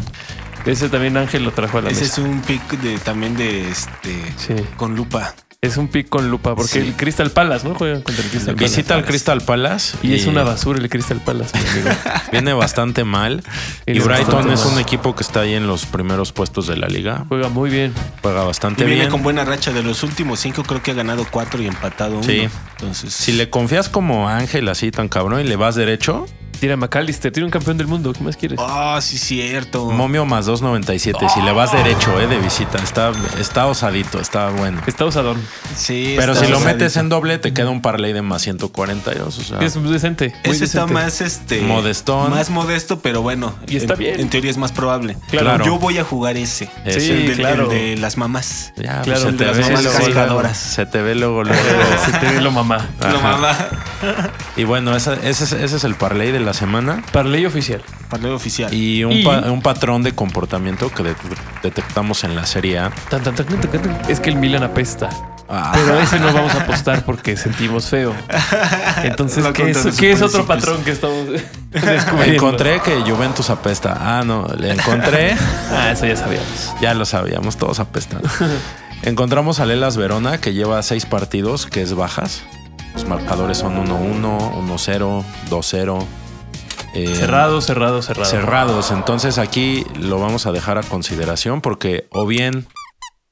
Ese también Ángel lo trajo a la Ese mesa. es un pick de también de este Sí. con lupa. Es un pick con lupa, porque Sí. el Crystal Palace, ¿no? Juegan contra el Crystal Palace. Visita al Crystal Palace. Y es una basura el Crystal Palace. Viene bastante mal. Y Viene Brighton es mal. un equipo que está ahí en los primeros puestos de la liga. Juega muy bien. Juega Y bastante viene bien. con buena racha de los últimos cinco, creo que ha ganado cuatro y empatado uno. Sí. Entonces, Si le confías como Ángel así tan cabrón y le vas derecho, Tira a McAllister, tiene un campeón del mundo. ¿Qué más quieres? Ah, sí, cierto. momio más 2.97. Si le vas derecho, eh, de visita, está, está osadito, está bueno. Está usadón. Sí, Pero está si lo osadito. metes en doble, te queda un parlay de más 142. O sea, Es decente. Muy Ese está decente. más este Modestón. Más modesto, pero bueno. Y está en, bien. En teoría es más probable. Claro. Yo voy a jugar ese. Ese. Sí, el, del- claro. el de las mamás. ya, Claro, pues, se el te de las ve mamás luego, cascadoras. Se te ve luego, luego. Se te ve lo mamá. Ajá. La mamá. Y bueno, ese, es, ese es el parlay de la semana. Parley oficial. Parlay oficial. Y un, Y- pa- un patrón de comportamiento que de- detectamos en la Serie A. Tan, tan, tan, tan, tan, tan. Es que el Milan apesta. Ah. Pero a ese no vamos a apostar porque sentimos feo. Entonces, ¿qué es, qué otro patrón que estamos descubriendo? Encontré que Juventus apesta. Ah, no, le encontré. Ah, eso ya sabíamos. ya lo sabíamos, todos apestan. Encontramos a Lelas Verona que lleva seis partidos, que es bajas. Los marcadores son 1-1, 1-0, 2-0. Eh, Cerrado, cerrado, cerrado. cerrados. Entonces aquí lo vamos a dejar a consideración porque o bien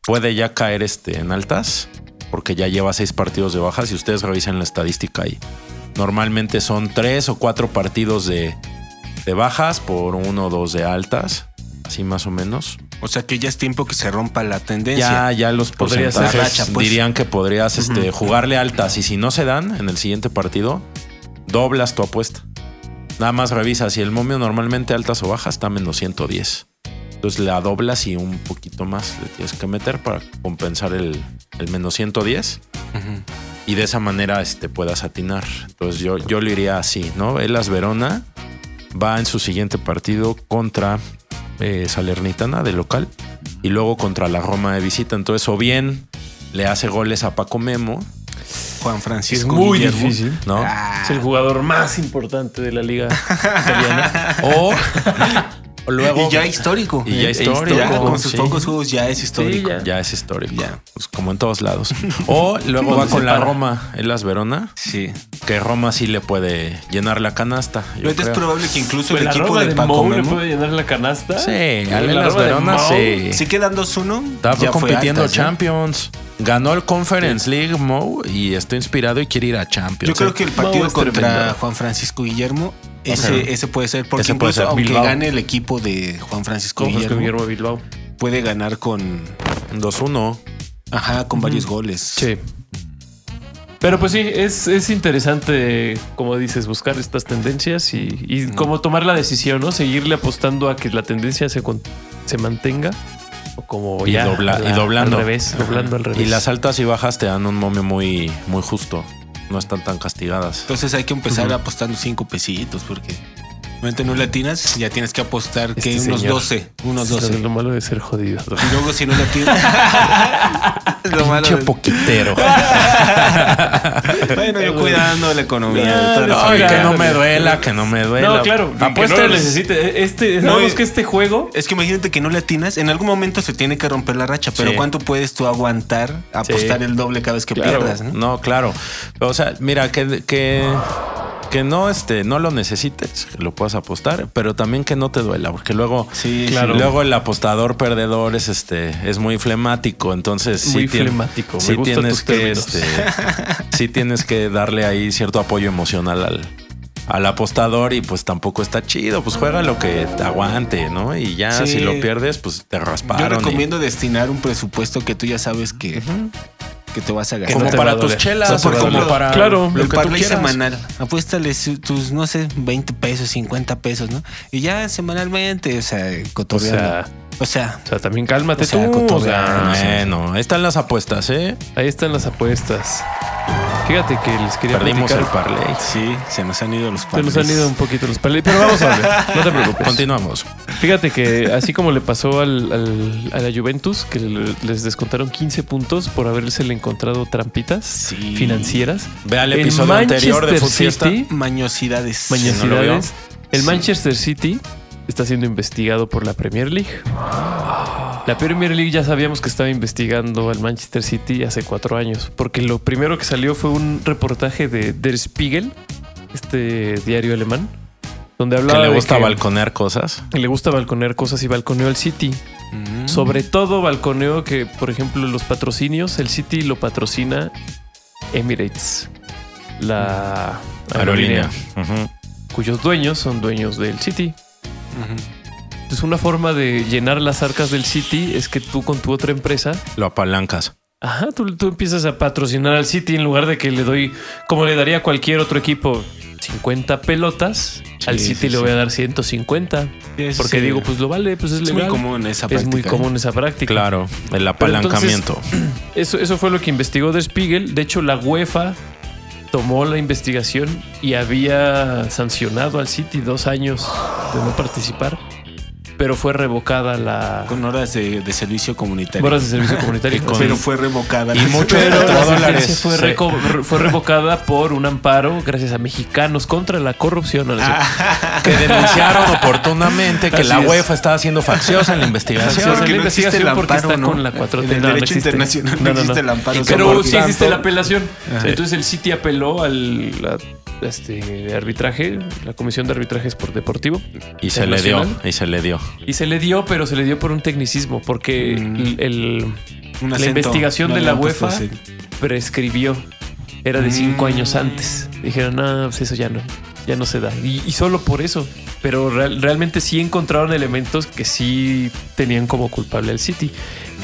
puede ya caer este en altas, porque ya lleva seis partidos de bajas y ustedes revisen la estadística ahí. Normalmente son tres o cuatro partidos de, de bajas por uno o dos de altas, así más o menos. O sea que ya es tiempo que se rompa la tendencia. Ya, ya los porcentajes racha, pues. dirían que podrías este, jugarle altas y si no se dan en el siguiente partido, doblas tu apuesta. Nada más revisa si el momio normalmente altas o bajas está menos 110. Entonces la doblas y un poquito más le tienes que meter para compensar el, el menos 110 Ujú. y de esa manera este, puedas atinar. Entonces yo, yo lo iría así, ¿no? Elas Verona va en su siguiente partido contra eh, Salernitana de local y luego contra la Roma de visita. Entonces o bien le hace goles a Paco Memo, Juan Es Francisco. muy Guillermo. difícil. ¿no? Ah, Es el jugador más importante de la liga italiana. O luego y ya histórico. Y ya E histórico. Ya con sus sí. pocos juegos ya es histórico. Sí, ya. Ya es histórico. Ya. Pues como en todos lados. O luego va ¿Dónde con la para? Roma, Elas Verona, Sí. que Roma sí le puede llenar la canasta. yo es creo. probable que incluso Pues el la equipo Roma de de Paco Mou le puede llenar la canasta. Sí, La al de Verona sí. si quedan 2-1, Está ya fue compitiendo ¿eh? Champions. Ganó el Conference League Mo y está inspirado y quiere ir a Champions. Yo creo que el partido contra tremendo. Juan Francisco Guillermo, ese, puede ser, porque Ese puede incluso ser. aunque Bilbao. gane el equipo de Juan Francisco Con Guillermo, Guillermo Bilbao. puede ganar con, 2-1. ajá, con varios goles. Sí. Pero pues sí, es, es interesante, como dices, buscar estas tendencias y, y cómo tomar la decisión, ¿no? Seguirle apostando a que la tendencia se, se mantenga. O como Y ya dobla- a y doblando. Al revés, doblando al revés. Y las altas y bajas te dan un momio muy, muy justo. No están tan castigadas. Entonces hay que empezar apostando cinco pesitos porque Obviamente no latinas, ya tienes que apostar que Este unos señor. 12, unos Lo- 12. Lo malo de ser jodido. Y luego si no latinas... lo malo Pinche de- poquitero. Bueno, yo cuidando la economía. de No, no, que no me duela, que no me duela. No, claro, Apuesta no lo el- necesite. Este, No, y- que este juego Es que imagínate que no latinas, en algún momento se tiene que romper la racha, pero Sí. ¿cuánto puedes tú aguantar apostar Sí. el doble cada vez que Claro. pierdas? ¿no? No, claro. O sea, mira, que, que, que no, este, no lo necesites, que lo puedas apostar, pero también que no te duela, porque luego, Sí, Claro. luego el apostador perdedor es este, es muy flemático. Entonces, sí Muy flemático, Sí gustan tienes que, este, sí tienes que darle ahí cierto apoyo emocional al, al apostador y pues tampoco está chido. Pues juega lo que te aguante, ¿no? Y ya Sí. si lo pierdes, pues te Yo rasparon. y- recomiendo destinar un presupuesto que tú ya sabes que, que te vas a gastar. como para tus chelas, O como para claro, lo el que tú parlay quieras. semanal. Apuéstale tus, no sé, 20 pesos, 50 pesos, ¿no? Y ya semanalmente, o sea, O cotorreando. sea, O sea, o sea, también cálmate O sea, tú. o sea, Bueno, ahí están las apuestas, ¿eh? ahí están las apuestas. Fíjate que les quería Perdimos el parlay. sí, se nos han ido los Se parlays. nos han ido un poquito los parlay, pero vamos a ver. No te preocupes. Continuamos. Fíjate que así como le pasó al, al- a la Juventus, que le- les descontaron 15 puntos por haberse le encontrado trampitas Sí. financieras. Ve al El episodio anterior de Food. City- Mañosidades. Mañosidades. El Sí. Manchester City está siendo investigado por la Premier League. La Premier League ya sabíamos que estaba investigando al Manchester City hace cuatro años, porque lo primero que salió fue un reportaje de Der Spiegel, este diario alemán, donde Que hablaba le de gusta que balconear cosas. le gusta balconear cosas y balconeó al City. Mm. Sobre todo balconeo que, por ejemplo, los patrocinios, el City lo patrocina Emirates, la aerolínea, Aerolínea. Cuyos dueños son dueños del City. Ujú. Entonces, una forma de llenar las arcas del City es que tú con tu otra empresa, Lo apalancas. ajá, tú, tú empiezas a patrocinar al City en lugar de que le doy, como le daría a cualquier otro equipo, 50 pelotas. al City sí, le voy a dar 150. Sí, Porque sí. digo, pues lo vale, pues es es muy legal. común esa es práctica. muy ¿eh? común esa práctica. Claro, el entonces- apalancamiento. Eso, eso fue lo que investigó Der Spiegel. De hecho, la UEFA tomó la investigación y había sancionado al City dos años de no participar, pero fue revocada la Con horas de, de servicio comunitario. horas de servicio comunitario. con- Pero fue revocada. y muchos sentencia fue, Sí. reco- fue revocada por un amparo gracias a mexicanos contra la corrupción. cierto. que denunciaron oportunamente que Así la es. UEFA estaba haciendo facciosa en la investigación. Porque la no existe investigación el porque amparo, está ¿no? con la 4T. En el No, derecho existe. internacional no existe el amparo. Pero sí existe la apelación. Ajá. Entonces el City apeló al, este, de arbitraje, la comisión de arbitraje por deportivo. Y se le dio, y se le dio. Y se le dio, pero se le dio por un tecnicismo, porque Mm. el- el, Un La acento. investigación No de la UEFA prescribió. Era de cinco Mm. años antes. Dijeron, no, pues eso ya no, ya no se da. Y, y solo por eso. Pero real- realmente sí encontraron elementos que sí tenían como culpable al City.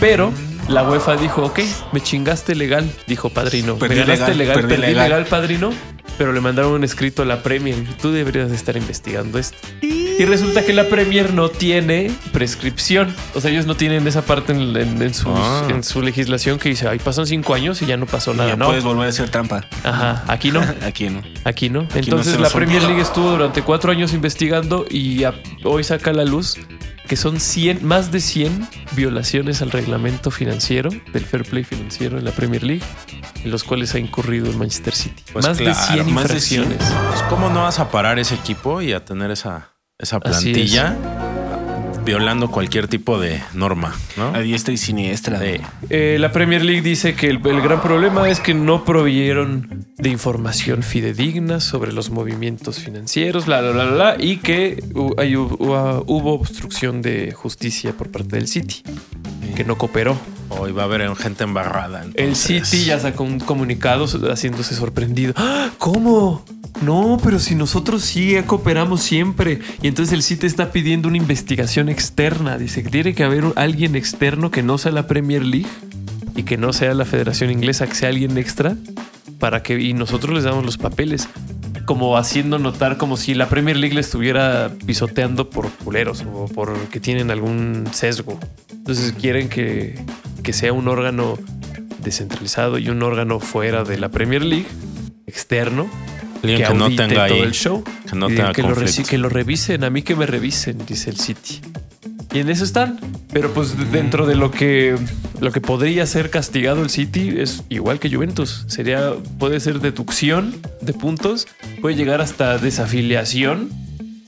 Pero la UEFA dijo, ok, me chingaste legal, dijo Padrino. Perdí me ganaste legal, legal, perdí perdí legal. legal. Padrino. Pero le mandaron un escrito a la Premier. Tú deberías de estar investigando esto. Y resulta que la Premier no tiene prescripción. O sea, ellos no tienen esa parte en, en- en sus- Ah. en su legislación que dice, ahí pasan cinco años y ya no pasó nada. ya No. puedes volver a hacer trampa. Ajá, aquí no. Aquí no. Aquí no. Entonces la Premier. League estuvo durante cuatro años investigando y a- hoy saca a la luz que son 100, más de 100 violaciones al reglamento financiero, del fair play financiero en la Premier League, en los cuales ha incurrido el Manchester City. Pues más claro, de 100 más de 100. infracciones. Pues, ¿Cómo no vas a parar ese equipo y a tener esa, esa plantilla violando cualquier tipo de norma, ¿no? A diestra y siniestra. Sí. Eh, la Premier League dice que el, el gran problema es que no proveyeron de información fidedigna sobre los movimientos financieros, bla, bla, bla, bla, bla, y que hay- hubo, hubo obstrucción de justicia por parte del City, que no cooperó. Hoy va a haber gente embarrada. El. City ya sacó un comunicado haciéndose sorprendido. ¡Ah! ¿Cómo? No, pero si nosotros sí cooperamos siempre. Y entonces el City está pidiendo una investigación externa. Dice que tiene que haber alguien externo que no sea la Premier League y que no sea la Federación Inglesa, que sea alguien extra para que y nosotros les damos los papeles. Como haciendo notar como si la Premier League le estuviera pisoteando por culeros o porque tienen algún sesgo. Entonces quieren que, que sea un órgano descentralizado y un órgano fuera de la Premier League, externo, Alguien que, que no tenga todo ahí, el show. que no tenga que lo, que lo revisen, a mí que me revisen, dice el City. Y en eso están. Pero pues dentro de lo que, lo que podría ser castigado el City es igual que Juventus. Sería, puede ser deducción de puntos, puede llegar hasta desafiliación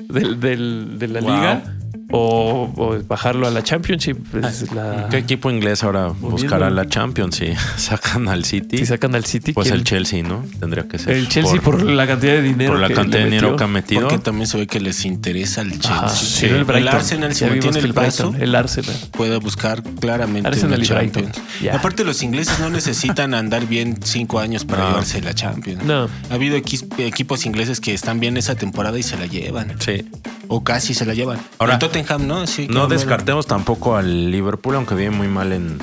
del, del- de la Wow. liga o, o bajarlo a la Championship. Es la- ¿Qué equipo inglés ahora buscará la Champions si sacan al City? si sacan al City, Pues ¿quién? el Chelsea, ¿no? Tendría que ser. El Chelsea por, la cantidad de dinero. por la que cantidad de dinero que ha metido. Porque también se ve que les interesa el Chelsea. Ajá, sí. sí, no el. Arsenal, si mantiene que el paso, Brighton, el Arsenal. puede buscar claramente Arsenal la. Champions. Aparte, los ingleses no necesitan andar bien cinco años para No. llevarse la Champions. No. Ha habido equipos ingleses que están bien esa temporada y se la llevan. Sí. O casi se la llevan. Ahora, el Tottenham, ¿no? Sí, No descartemos tampoco al Liverpool, aunque viene muy mal en.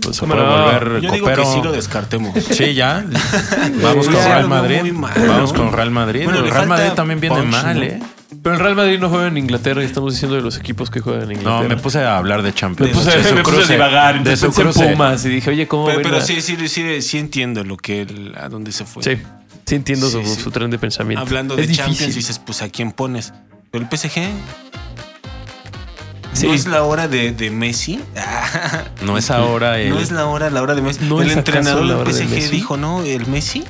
Pues se ¿Cómo puede no? volver Yo digo que sí lo descartemos. Sí, ya. Vamos con Real Madrid. Vamos con Real Madrid. Bueno, el Real Madrid también viene punch, mal, ¿no? ¿eh? Pero el Real Madrid no juega en Inglaterra y estamos diciendo de los equipos que juegan en Inglaterra. No, me puse a hablar de Champions. Me puse, De su me puse a cruce. divagar. De pensé en cruce. Pumas y dije, oye, ¿cómo Pero, pero sí, sí, sí, sí entiendo lo que él- a dónde se fue. Sí, sí entiendo su, Sí, su tren de pensamiento. Hablando es de Champions, difícil. dices, pues a quién pones. El PSG. Sí. No es la hora de, de Messi. No es ahora el. No es la hora, la hora de Messi. No el entrenador del PSG dijo, no, el Messi.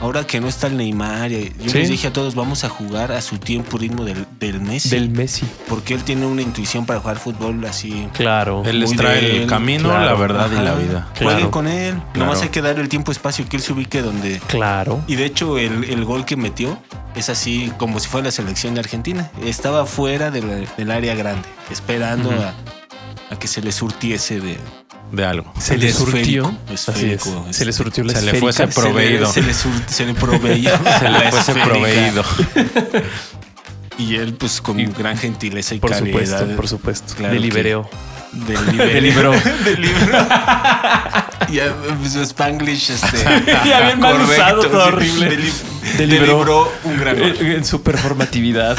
Ahora que no está el Neymar, y- yo Sí. les dije a todos, vamos a jugar a su tiempo ritmo del, del Messi. Del Messi. Porque él tiene una intuición para jugar fútbol así. Claro. Él les trae el camino, claro. la verdad y la vida. Jueguen Claro. con él. Claro. Nomás hay que darle el tiempo espacio que él se ubique donde. Claro. Y de hecho, el, el gol que metió es así como si fuera la selección de Argentina. Estaba fuera de la- del área grande, esperando a, a que se le surtiese de. De algo. Se le esférico, surtió. Así es. esférico, Se le surtió la Se le esférica. fue ese proveído. Se le, se le se le proveyó. Se le fuese esférica. proveído. Y él, pues, con Y- gran gentileza y Por caridad. supuesto, por supuesto. Claro Delibereo. Del libro. Libro. ya, pues, su Spanglish, este. Ya bien mal correcto, usado, todo horrible. Deli- Deliberó. Deliberó un gran gol. En su performatividad.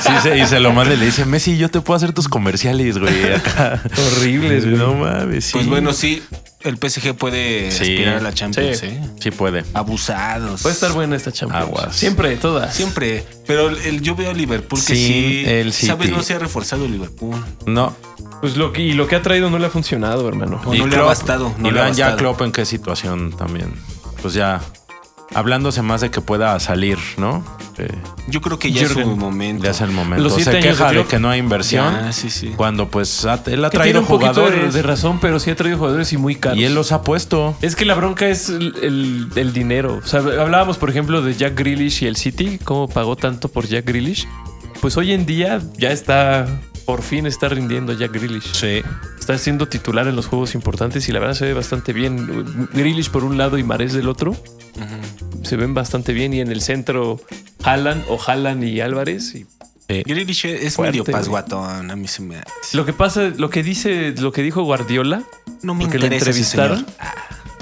Sí, se- y se lo manda y le dice, Messi, yo te puedo hacer tus comerciales, güey. Acá. Horribles, güey. No mames, sí. Pues bueno, sí, el PSG puede Sí. aspirar a la Champions, Sí. ¿eh? Sí puede. Abusados. Puede estar buena esta Champions. Aguas. Siempre, todas. Siempre. Pero el, yo veo a Liverpool que Sí, sí. el City. ¿Sabes? No se ha reforzado el Liverpool. No. Pues lo que, y lo que ha traído no le ha funcionado, hermano. O no le ha bastado, no y le ha vean ya. Klopp en qué situación también. Pues ya hablándose más de que pueda salir, ¿no? Eh, Yo creo que ya es su momento. ya es el momento. Los siete Se años queja de que no hay inversión. Ya, sí, sí. Cuando pues ha- él ha Que tiene traído un poquito de, jugadores de razón, pero sí ha traído jugadores y muy caros. y él los ha puesto. Es que la bronca es el, el- el dinero. O sea, hablábamos, por ejemplo, de Jack Grealish y el City, cómo pagó tanto por Jack Grealish. Pues hoy en día ya está, por fin está rindiendo Jack Grealish. Sí. Está siendo titular en los juegos importantes y la verdad se ve bastante bien. Grealish por un lado y Mares del otro. Se ven bastante bien y en el centro Haaland o Haaland y Álvarez. Y Grealish es Fuerte, medio pasguatón. A mí se me. lo que pasa, lo que dice, lo que dijo Guardiola, No me porque le ese entrevistaron. señor.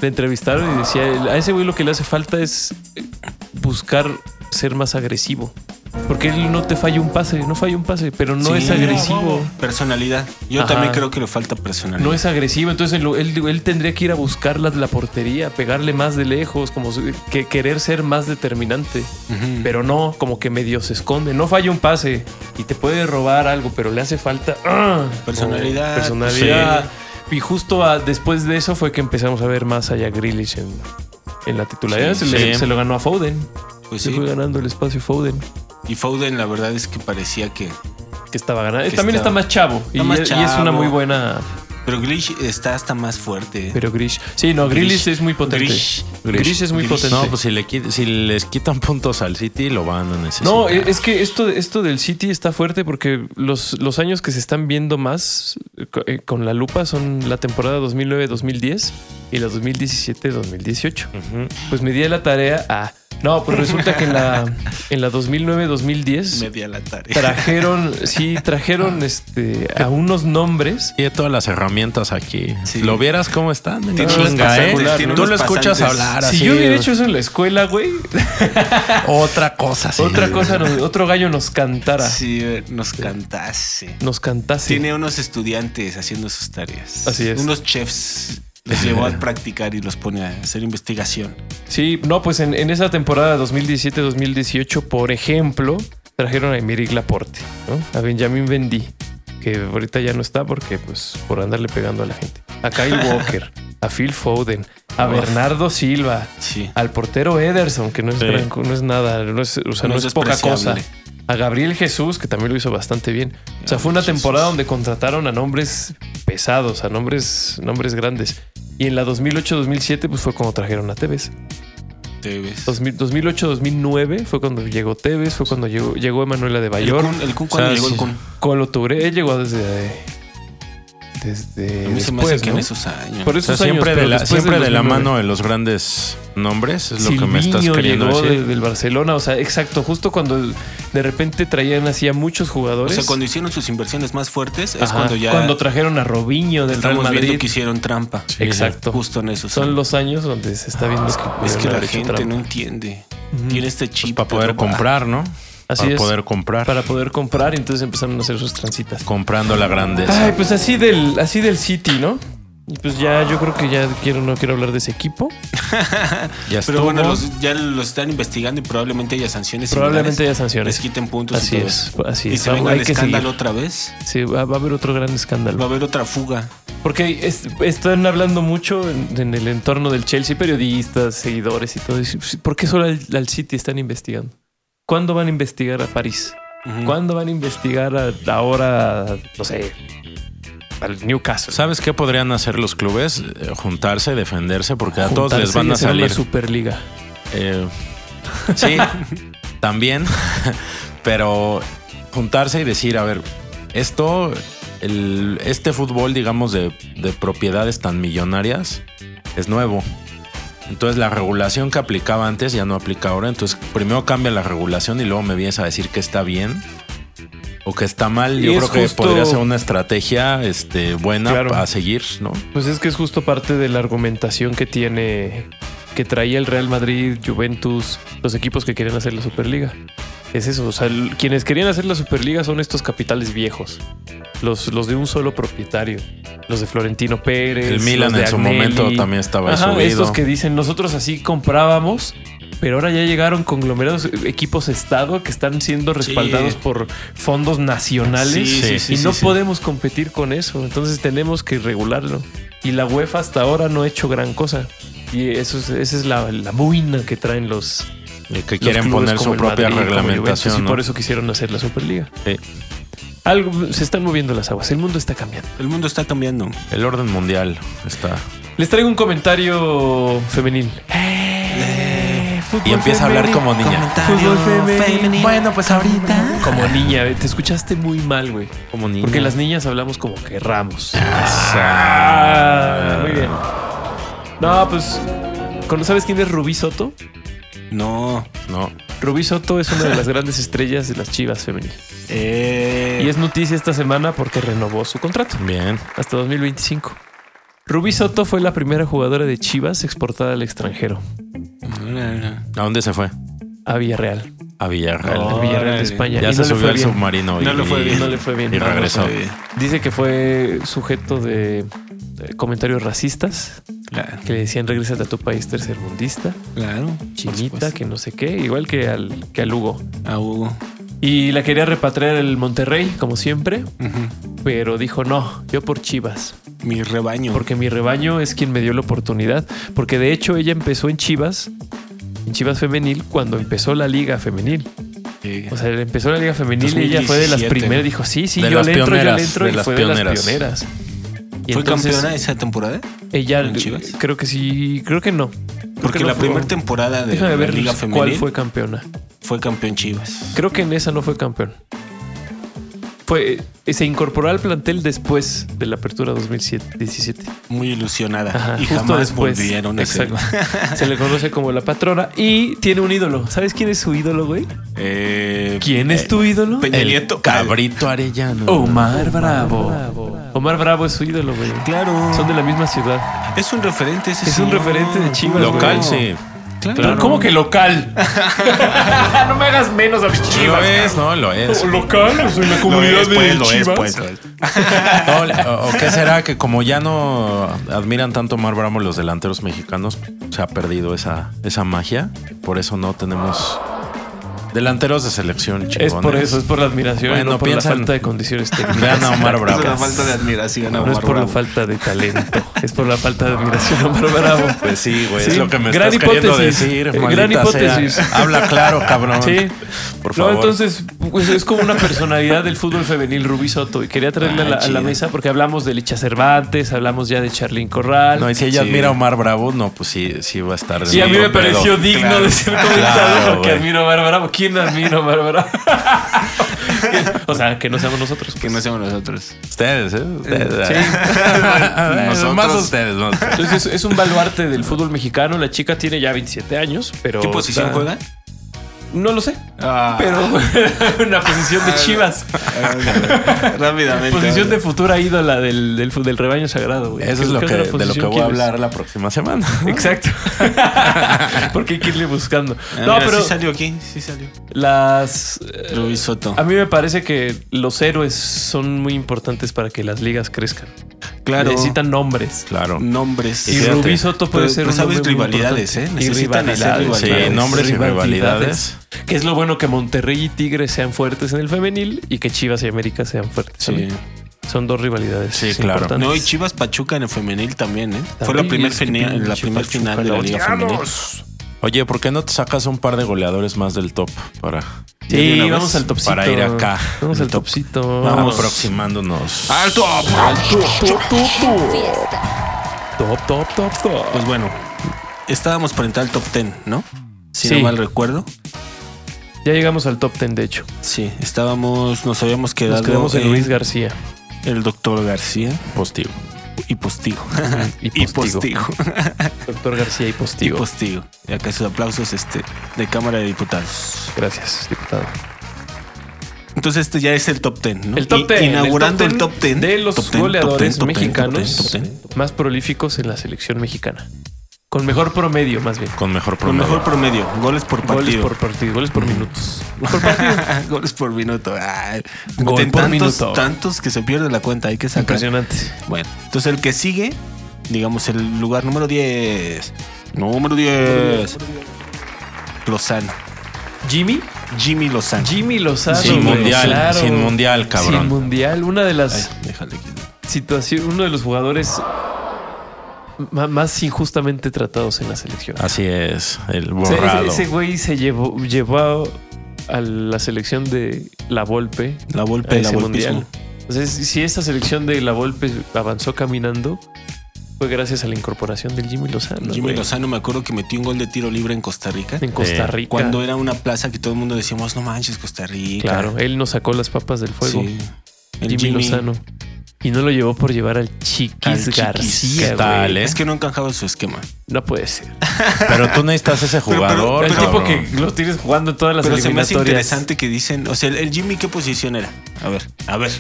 Le entrevistaron y decía, a ese güey lo que le hace falta es buscar ser más agresivo. Porque él no te falla un pase, no falla un pase, pero no Sí. es agresivo. Personalidad. Yo Ajá. también creo que le falta personalidad. No es agresivo, entonces él, él- él tendría que ir a buscar la, la portería, pegarle más de lejos, como que querer ser más determinante. Pero no, como que medio se esconde. No falla un pase y te puede robar algo, pero le hace falta ¡ah! Personalidad. Personalidad. Y justo a- después de eso fue que empezamos a ver más allá Grealish en, en la titularidad. Sí, se, le- sí. se lo ganó a Foden. Pues Se fue ganando el espacio Foden, Y Foden, la verdad es que parecía que. que estaba ganando. Que También estaba- está más chavo. está y, más es- y es una muy buena. Pero Grealish está hasta más fuerte. Pero Grish. Sí, no, Grealish- es muy potente. Grealish- Grish, es muy potente. No, pues si, le, qui- si les quitan puntos al City, lo van a necesitar. No, e, es que esto, esto del City está fuerte porque los, los años que se están viendo más eh, co- con la lupa son la temporada 2009-2010 y la 2017-2018. Ujú. Pues me di la tarea a... No, pues resulta que en la, en la 2009-2010 Media la tarea. trajeron, sí, trajeron este, a unos nombres. Tiene todas las herramientas aquí. Sí. ¿Lo vieras cómo están? Tiene Chinga, ¿eh? Tú lo escuchas pasantes. hablar Si así. yo hubiera hecho eso en la escuela, güey, Otra cosa, sí. otra cosa, nos- otro gallo nos cantara, Sí, nos cantase. nos cantase. Tiene unos estudiantes haciendo sus tareas. Así es. Unos chefs. Les llevó a practicar y los pone a hacer investigación. Sí, no, pues en, en esa temporada 2017-2018, por ejemplo, trajeron a Emerick Laporte, ¿no? a Benjamin Bendy, que ahorita ya no está porque, pues, por andarle pegando a la gente. A Kyle Walker, a Phil Foden, a Uf. Bernardo Silva, Sí. al portero Ederson, que no es, Sí. gran- no es nada, no es, o sea, no, No es, es poca cosa. A Gabriel Jesús, que también lo hizo bastante bien. O sea, fue una temporada donde contrataron a nombres pesados, a nombres, nombres grandes. Y en la 2008-2007, pues fue cuando trajeron a Tevez. Te ves. 2000 2008-2009 fue cuando llegó Tevez, fue cuando llegó, llegó Emanuela de El Bayor. Kun, el Kun, ¿cuándo O sea, llegó el. Kun? Colo Touré él llegó desde. Desde. A mí se me hace después, que en esos años. Por O sea, esos años, siempre de la, después siempre del de la 2009. mano de los grandes nombres, es lo que me estás queriendo llegó decir. de- del Barcelona, o sea, exacto, justo cuando de repente traían así a muchos O jugadores. sea, cuando hicieron sus inversiones más fuertes es Ajá, cuando ya cuando trajeron a Robinho del Real estamos Madrid. viendo que hicieron trampa. Sí, Exacto. Justo en esos Son años. los años donde se está viendo que Es que la gente trampa. no entiende. Tiene este Pues chip. para poder ah, comprar, ¿no? Así para es. poder comprar. Para poder comprar, y entonces empezaron a hacer sus transitas. Comprando la grandeza. Ay, pues así del, así del City, ¿no? Y pues ya, yo creo que ya quiero, no quiero hablar de ese equipo. ya estuvo. Pero bueno, los- ya los están investigando y probablemente haya sanciones. Probablemente haya sanciones. Les quiten puntos. Así y todo es, así Y es. se Va- venga hay el escándalo seguir. otra vez. Sí, va, va a haber otro gran Va a escándalo. haber otra fuga. Porque es- están hablando mucho en, en el entorno del Chelsea, periodistas, seguidores y todo. ¿Por qué solo al, al City están investigando? ¿Cuándo van a investigar a París? ¿Cuándo van a investigar a- ahora, no sé, al Newcastle? ¿Sabes qué podrían hacer los clubes? Eh, Juntarse, defenderse, porque a todos les van a hacer salir. Una superliga. Eh, sí, también. Pero juntarse y decir, a ver, esto, el- este fútbol, digamos, de, de propiedades tan millonarias, es nuevo. Entonces la regulación que aplicaba antes ya no aplica ahora. Entonces primero cambia la regulación y luego me vienes a decir que está bien o que está mal. Yo creo que podría ser una estrategia este, buena Claro. a seguir, ¿no? Pues es que es justo parte de la argumentación que tiene, que traía el Real Madrid, Juventus, los equipos que querían hacer la Superliga. Es eso, o sea, el- quienes querían hacer la Superliga son estos capitales viejos, los, los de un solo propietario, los de Florentino Pérez. El Milan en su Agnelli. momento también estaba Ajá, subido. estos que dicen, nosotros así comprábamos, pero ahora ya llegaron conglomerados, equipos Estado que están siendo respaldados por fondos nacionales Sí, sí, sí, y sí, no sí. podemos competir con eso. Entonces tenemos que regularlo. Y la UEFA hasta ahora no ha hecho gran cosa. Y eso es, esa es la, la buina que traen los, Y que quieren poner su propia Madrid, reglamentación. y por eso quisieron hacer la Superliga. Sí. Algo, se están moviendo las aguas, el mundo está cambiando. El mundo está cambiando. El orden mundial está. Les traigo un comentario femenil. Eh, Y empieza a hablar como niña. Fútbol femenil. Bueno, pues ahorita. Como niña, eh, te escuchaste muy mal, güey. Como niña. Porque las niñas hablamos como que ramos. Ah, muy bien. No, pues. ¿cono- ¿Sabes quién es Rubí Soto? No. No. Rubí Soto es una de las grandes estrellas de las Chivas femenil. Eh, Y es noticia esta semana porque renovó su contrato Bien. hasta 2025. Rubí Soto fue la primera jugadora de Chivas exportada al extranjero, ¿A dónde se fue? a Villarreal. A Villarreal. Al Villarreal de. España. Ya y se no subió al submarino. No y, le fue bien. No le fue bien. Y No, regresó. Dice que fue sujeto de comentarios racistas Claro, que le decían regrésate a tu país tercermundista, claro. chinita, que no sé qué, igual que al, que al Hugo. A Hugo. Y la quería repatriar el Monterrey, como siempre, pero dijo no, yo por Chivas, Mi rebaño. porque mi rebaño es quien me dio la oportunidad, porque de hecho ella empezó en Chivas, en Chivas femenil, cuando empezó la liga femenil. Eh, O sea, empezó la liga femenil y ella fue de las 2017. primeras, dijo sí, sí, De yo le entro, yo pioneras, le entro y fue de las pioneras. Y ¿Fue entonces, campeona esa temporada? Ella en Chivas? creo que sí, creo que no. Porque no la primera temporada de Déjame la ver Liga cuál Femenil fue campeona. fue campeón Chivas. Creo que en esa no fue campeón. Fue, eh, se incorporó al plantel después de la apertura 2017. Muy ilusionada. Ajá, y justo jamás después. volvieron a ser. Exacto. Se le conoce como la patrona y tiene un ídolo. ¿Sabes quién es su ídolo, güey? Eh, ¿Quién es tu ídolo? Peña El Nieto. cabrito arellano. Omar Bravo. Omar Bravo es su ídolo, güey. Claro. Son de la misma ciudad. Es un referente ese Es un referente de Chivas, Local, güey. sí. Claro. ¿Cómo que local? no me hagas menos a mis Lo es, ¿no? Lo es. Local, soy la Lo es, pues, lo es, pues, es. No, o, o qué será que como ya no admiran tanto a Omar Bravo los delanteros mexicanos, se ha perdido esa, esa magia. Por eso no tenemos delanteros de selección Es chingones. por eso, es por la admiración, Bueno, no por piensan- la falta de condiciones técnicas. Vean a Omar Es Bravo. una falta de admiración. a No es Omar por la Bravo. falta de talento, es por la falta de admiración a Omar Bravo. Pues sí, güey, Sí, es lo que me gran estás queriendo hipótesis. decir. Eh, gran hipótesis. sea. Habla claro, cabrón. Sí. Por No, favor. entonces pues, es como una personalidad del fútbol femenil Rubí Soto y quería traerla a, la, a la mesa porque hablamos de Licha Cervantes, hablamos ya de Charlín Corral. No, y si ella Sí. admira a Omar Bravo, no, pues sí, sí va a estar. y a mí me pareció digno Claro. de ser comentado Claro, porque güey. admiro a Omar Bravo. ¿Quién a Omar Bravo? o sea, que no seamos nosotros. Que pues. no seamos nosotros. Ustedes, ¿eh? Ustedes. Sí. Nosotros. Más ustedes, más ustedes. Entonces es, es un baluarte del fútbol mexicano. La chica tiene ya 27 años, pero. ¿Qué posición está- juega? No lo sé, Ah. pero una posición de chivas. Rápidamente. Posición de futura ídola del, del, del rebaño sagrado, güey. Eso es ¿Qué- lo que, de lo que voy a hablar la próxima semana. Exacto. Porque hay que irle buscando. Ah, No, mira, pero sí salió aquí, sí salió. las. eh, Rubí Soto. A mí me parece que los héroes son muy importantes para que las ligas crezcan. Claro. Necesitan nombres. Claro. Nombres. Y fíjate, Rubí Soto puede pero- ser pero un sabes rivalidades. ¿eh? Y Necesitan hacer rivalidades. Sí, rivalidades. nombres y rivalidades. Que es lo bueno que Monterrey y Tigres sean fuertes en el femenil y que Chivas y América sean fuertes. Sí. también. Son dos rivalidades. Sí, claro. No, y Chivas Pachuca en el femenil también, ¿eh? Fue la primera final, la primer Pachuca, final de la la Liga Femenil. Oye, ¿por qué no te sacas un par de goleadores más del top para, ¿Ya de Sí, una vez? vamos al topcito. Para ir acá, Vamos el al top. topcito. Vamos. aproximándonos? ¡Alto! Fiesta. Top, top, top, top. Pues bueno, estábamos por entrar al top 10, ¿no? Si Sí. no mal recuerdo. Ya llegamos al top 10, de hecho. Sí, estábamos, nos habíamos quedado Nos quedamos en Luis García. el doctor García Postigo. y Postigo. Y Postigo. Doctor García y y Postigo. Postigo. Y acá sus aplausos este, de Cámara de Diputados. Gracias, diputado. Entonces este ya es el top 10, ¿no? El top I- 10. Inaugurando el top 10. de los top 10, goleadores top 10, top 10, mexicanos top 10, top 10. más prolíficos en la selección mexicana. Con mejor promedio, más bien. Con mejor Con promedio. mejor promedio. Goles por Goles partido. por partido, goles por minutos. Goles por minuto. Ay, Gol meten por tantos, minuto. tantos que se pierde la cuenta. Hay que sacar. Impresionante. Bueno, entonces el que sigue, digamos el lugar número 10. Número 10. Lozano. Jimmy, Jimmy Lozano. Jimmy Lozano. Sin güey, mundial, claro. sin mundial, cabrón. Sin mundial, una de las Ay, déjale aquí. situaciones, uno de los jugadores más injustamente tratados en la selección. Así es, el O sea, borrado. ese, ese güey se llevó, llevó a la selección de la Volpe La a Volpe, la ese Volpismo. mundial. Entonces, si esa selección de la Volpe avanzó caminando, fue gracias a la incorporación del Jimmy Lozano. Jimmy güey. Lozano me acuerdo que metió un gol de tiro libre en Costa Rica. En Costa Eh, Rica. Cuando era una plaza que todo el mundo decíamos, no manches, Costa Rica. Claro, él nos sacó las papas del fuego. Sí. El Jimmy, Jimmy, Lozano. Y no lo llevó por llevar al Chiquis Al Chiquis. García. ¿Qué tal, eh? Es que no encajaba su esquema. No puede ser. Pero tú necesitas ese Pero- pero- jugador. el tipo que lo tienes jugando en todas las Pero se me hace eliminatorias. interesante que dicen, o sea, el, Jimmy, ¿qué posición era? A ver, a ver.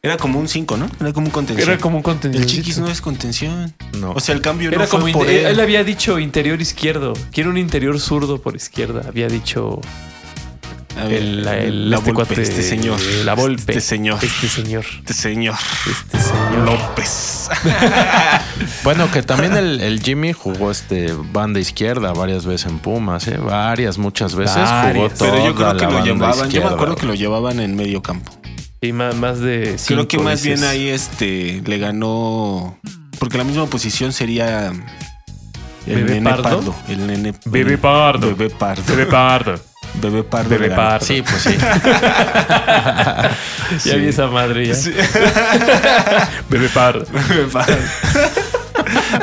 Era como un 5, ¿no? Era como un contención. Era como un contención. El Chiquis no es contención. No. O sea, el cambio Era no fue como por inte- él. él. había dicho interior izquierdo. Quiero un interior zurdo por izquierda. Había dicho El, la este Volpe, cuate, este señor. La Volpe. Este señor. Este señor. Este señor. Este señor. López. Bueno, que también el, el Jimmy jugó este banda izquierda varias veces en Pumas, ¿eh? Varias, muchas veces jugó toda Pero yo creo que lo llevaban. Yo me acuerdo que lo llevaban en medio campo. Y más, más de Creo que más dices. bien ahí este le ganó. Porque la misma posición sería. El Bebé nene Pardo. pardo. El nene. Bebé Pardo. Bebé pardo. Bebé pardo. Bebé pardo. Bebé pardo. Sí, pues sí. Ya vi esa madre ya. Bebé pardo. Bebé pardo.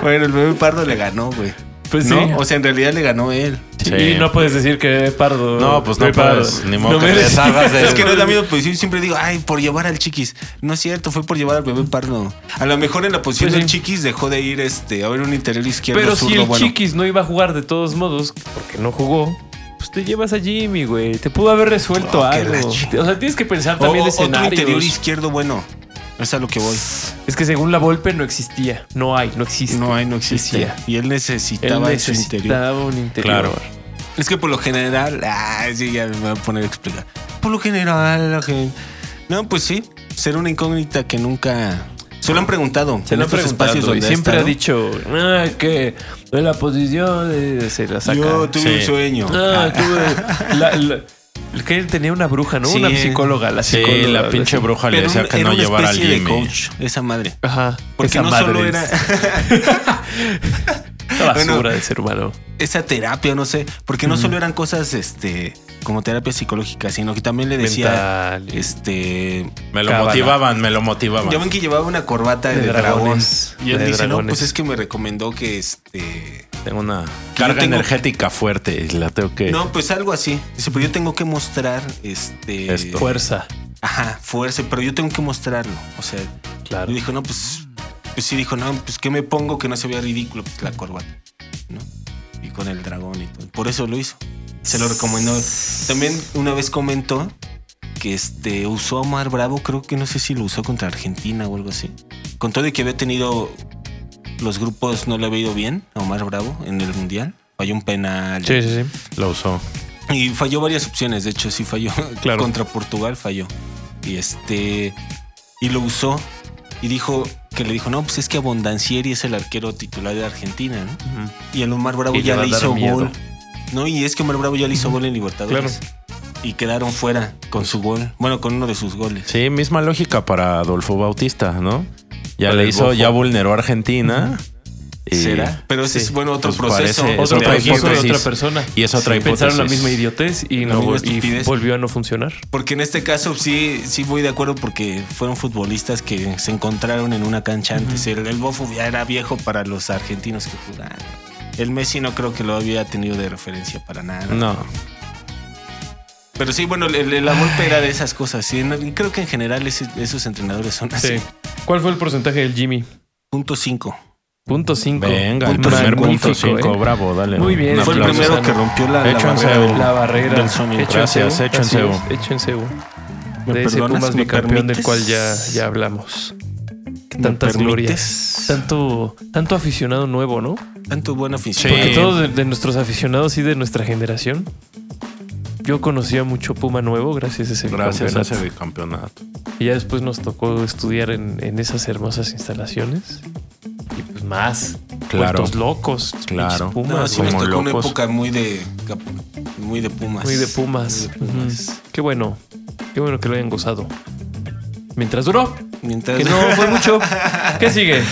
bueno, el bebé pardo le ganó, güey. Pues ¿No? sí. O sea, en realidad le ganó él. Sí. Y no puedes decir que Bebé pardo. No, pues no Bebé Pardo. puedes. Ni modo No que me te des- deshagas de Es que no es la misma posición. Siempre digo, ay, por llevar al chiquis. No es cierto, fue por llevar al bebé pardo. A lo mejor en la posición Pues del sí. chiquis dejó de ir este, a ver un interior izquierdo Pero si el bueno. Chiquis no iba a jugar de todos modos, porque no jugó, pues te llevas a Jimmy, güey. Te pudo haber resuelto Oh, qué algo. O sea, tienes que pensar también o- otro escenarios. interior izquierdo bueno. Es a lo que voy. Es que según la Volpe no existía. No hay, no existe. No hay, no existe. Decía. Y él Él necesitaba en su interior. necesitaba un interior. Claro. Es que por lo general, ah, sí, ya me voy a poner a explicar. Por lo general, la gente. No, pues sí, ser una incógnita que nunca. Se lo han preguntado. Se en lo han espacios y donde siempre ha dicho ah, que en la posición de- se la saca. Yo tuve Sí. un sueño. Ah, tuve- la- la- que él tenía una bruja, ¿no? Sí. una psicóloga, la Sí, psicóloga. la pinche bruja le decía que era no una llevara al especie de Jimmy. coach, esa madre. Ajá. Porque esa no madre solo es era basura Bueno. de ser humano. esa terapia, no sé, porque no solo eran cosas este como terapia psicológica, sino que también le decía Mental. este Me lo Cábala. motivaban, me lo motivaban. ya ven que llevaba una corbata de, De dragón y él De dice, "No, pues es que me recomendó que este Tengo una carga tengo- energética fuerte y la tengo que. No, pues algo así. Dice, pero yo tengo que mostrar este Esto. Fuerza. Ajá, fuerza, pero yo tengo que mostrarlo. O sea, Claro. y dijo, no, pues, pues sí, dijo, no, pues que me pongo que no se vea ridículo, pues la corbata, ¿no? Y con el dragón y todo. Por eso lo hizo. Se lo recomendó. También una vez comentó que este usó a Omar Bravo, creo que no sé si lo usó contra Argentina o algo así. Con todo de que había tenido los grupos, no le había ido bien a Omar Bravo en el Mundial. Falló un penal. Sí, sí, sí. Lo usó. Y falló varias opciones, de hecho sí falló. Claro. Contra Portugal falló. Y este. Y lo usó. Y dijo que le dijo, no, pues es que Abondancieri es el arquero titular de Argentina, ¿no? Y el Omar Bravo Y ya le hizo miedo. gol. No, y es que Omar Bravo ya le hizo gol en Libertadores. Claro. Y quedaron fuera con su gol. Bueno, con uno de sus goles. Sí, misma lógica para Adolfo Bautista, ¿no? Ya Para le hizo, bofo. ya vulneró a Argentina. ¿Será? Pero ese sí. es bueno otro Pues proceso. parece- Otro proceso de otra persona. Y es otra Sí, hipótesis. Pensaron la misma idiotez y, no, misma y volvió a no funcionar. Porque en este caso sí, sí voy de acuerdo porque fueron futbolistas que se encontraron en una cancha antes. El, el Bofo ya era viejo para los argentinos que jugaban. El Messi no creo que lo había tenido de referencia para nada. No. Pero sí, bueno, el- el- la golpe era de esas cosas. Sí, No, y creo que en general ese- esos entrenadores son así. Sí. ¿Cuál fue el porcentaje del Jimmy? Punto 5. Punto 5. Venga, el Punto primer Magnífico, punto cinco. ¿eh? Bravo, dale. Muy bien. Fue el primero que rompió la, la barrera del- La barrera. del sonido. Hecho Gracias, hecho en es, Hecho en Cebu. ¿Me De ese? Pumas ¿Me bicampeón del cual ya, ya hablamos. ¿Me Tantas glorias. Tanto, tanto aficionado nuevo, ¿no? Tanto buena afición. Sí. Porque todos de, de nuestros aficionados y de nuestra generación. Yo conocía mucho Puma nuevo gracias a ese Gracias a campeonato. ese bicampeonato. Y ya después nos tocó estudiar en, en esas hermosas instalaciones. Y pues más. Claro. Vueltos locos. Claro. Pumas, No, sí me como tocó una época muy de muy de Pumas. Muy de Pumas. Muy de Pumas. Ujú. Qué bueno. Qué bueno que lo hayan gozado. Mientras duró. Mientras Que no fue mucho. ¿Qué sigue?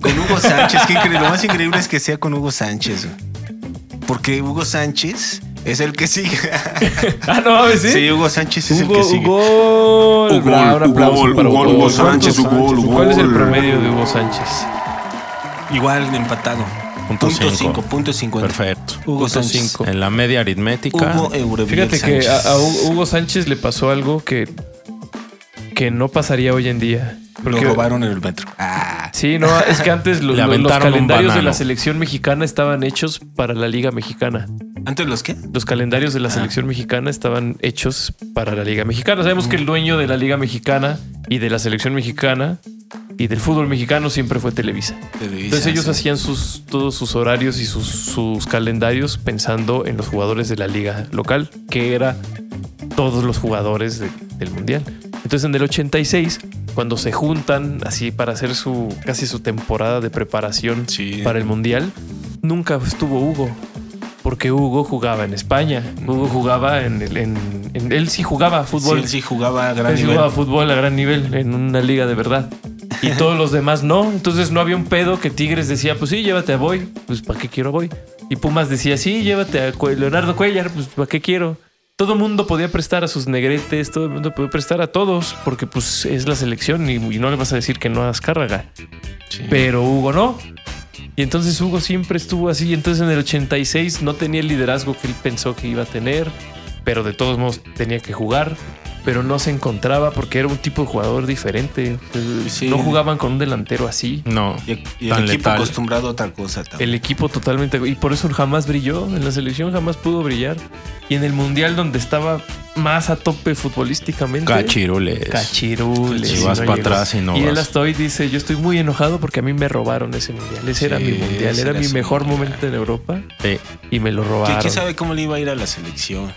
Con Hugo Sánchez, qué increíble. Lo más increíble es que sea con Hugo Sánchez. Porque Hugo Sánchez es el que sigue. Ah, no mames, ¿sí? Sí, Hugo Sánchez es Hugo, el que sigue. Hugo, Hugo, Hugo, Hugo, Hugo, Hugo Sánchez, ¿Cuántos Hugo, Hugo. ¿Cuál es el promedio de Hugo Sánchez? Igual empatado. Punto Punto cinco. 5, punto 50. Perfecto. Hugo Punto Sánchez. cinco. En la media aritmética. Hugo Fíjate que a, a Hugo Sánchez le pasó algo que, que no pasaría hoy en día. Lo robaron en el metro. Ah, Sí, no, es que antes los un calendarios de la selección mexicana estaban hechos para la Liga Mexicana. ¿Antes los qué? Los calendarios Ah. de la selección mexicana estaban hechos para la Liga Mexicana. Sabemos que el dueño de la Liga Mexicana y de la selección mexicana y del fútbol mexicano siempre fue Televisa. Entonces ellos hacían sus, todos sus horarios y sus, sus calendarios pensando en los jugadores de la liga local, que era todos los jugadores de- del mundial. Entonces en el 86, cuando se juntan así para hacer su casi su temporada de preparación Sí. para el mundial, nunca estuvo Hugo. Porque Hugo jugaba en España. Hugo jugaba en, el- en- en- él sí jugaba Sí, fútbol. él sí jugaba a gran Él sí nivel. jugaba fútbol a gran nivel en una liga de verdad. Y todos los demás no. Entonces no había un pedo que Tigres decía, pues sí, llévate a Boy. Pues ¿para qué quiero a Boy? Y Pumas decía, sí, llévate a Leonardo Cuellar. Pues ¿para qué quiero? Todo el mundo podía prestar a sus negretes, todo el mundo podía prestar a todos, porque pues es la selección y, y no le vas a decir que no hagas cárraga. Sí. Pero Hugo no. Y entonces Hugo siempre estuvo así. Entonces en el 86 no tenía el liderazgo que él pensó que iba a tener, pero de todos modos tenía que jugar. Pero no se encontraba porque era un tipo de jugador diferente. Sí. No jugaban con un delantero así. No. Y, y el tan equipo letal. acostumbrado a otra cosa también. El equipo totalmente. Y por eso jamás brilló. En la selección jamás pudo brillar. Y en el mundial, donde estaba más a tope futbolísticamente. Cachirules. Cachirules. Y vas no pa' llegó. atrás y no Y él hasta hoy dice, yo estoy muy enojado porque a mí me robaron ese mundial. Ese era mi mundial, era era mi mejor mundial. momento en Europa Sí. y me lo ¿Qui- robaron. ¿Quién sabe cómo le iba a ir a la selección?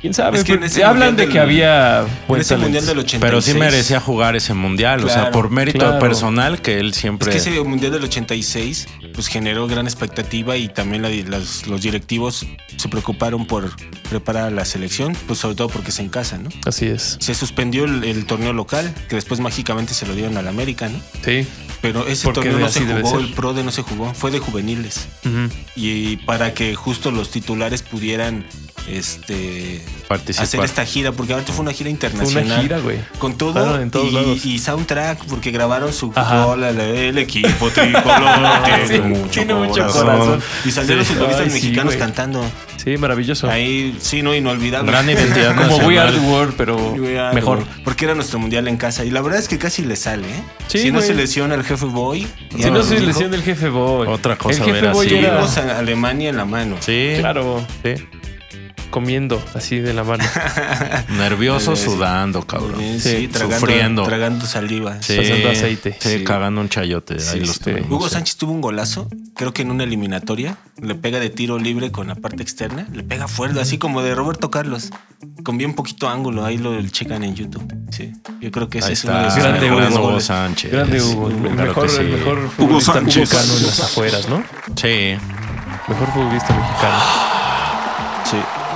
¿Quién sabe? Es que en Pues, ese hablan de que había En buen ese mundial del 86. Pero sí merecía jugar ese mundial. o sea, por mérito claro. personal que él Es siempre. que ese mundial del 86 pues generó gran expectativa y también la- las- los directivos se preocuparon por preparar a la selección, pues sobre todo porque es en casa, ¿no? Así es. Se suspendió el, el torneo local, que después mágicamente se lo dieron al América, ¿no? Sí. Pero ese torneo no se jugó, el PRODE no se jugó, fue de juveniles. Y para que justo los titulares pudieran este Participar. hacer esta gira, porque ahorita fue una gira Fue internacional. una gira, güey. Con todo Claro, en todos y, lados. y soundtrack, porque grabaron su Ajá. Hola, la- el equipo tricolor tiene, Sí, mucho, tiene mucho corazón. corazón. Y salieron Sí. los futbolistas Ay, mexicanos cantando. Sí, maravilloso. Ahí, sí, no, inolvidable. Gran identidad Como We Are the World, pero mejor. world. Porque era nuestro mundial en casa. Y la verdad es que casi le sale, ¿eh? Sí, si no se lesiona el jefe Boy. Si no se dijo, lesión del jefe Boy. Otra cosa El jefe ver Boy era a Alemania en la mano. Sí. Claro, Sí. Comiendo así de la mano. Nervioso, sudando, cabrón. Sí, Sí, tragando, sufriendo. tragando saliva. Sí. Pasando aceite. Sí, Sí. cagando un chayote. Ahí Sí, los tenemos. Hugo sí. Sánchez tuvo un golazo, creo que en una eliminatoria, le pega de tiro libre con la parte externa, le pega fuerte, así como de Roberto Carlos, con bien poquito ángulo, ahí lo checan en YouTube. Sí, yo creo que ese es uno de sus Grande mejores Hugo. Hugo goles. Sánchez. Grande Hugo. El Claro mejor, el mejor Sánchez. mexicano en las afueras, ¿no? Sí. Mejor futbolista mexicano.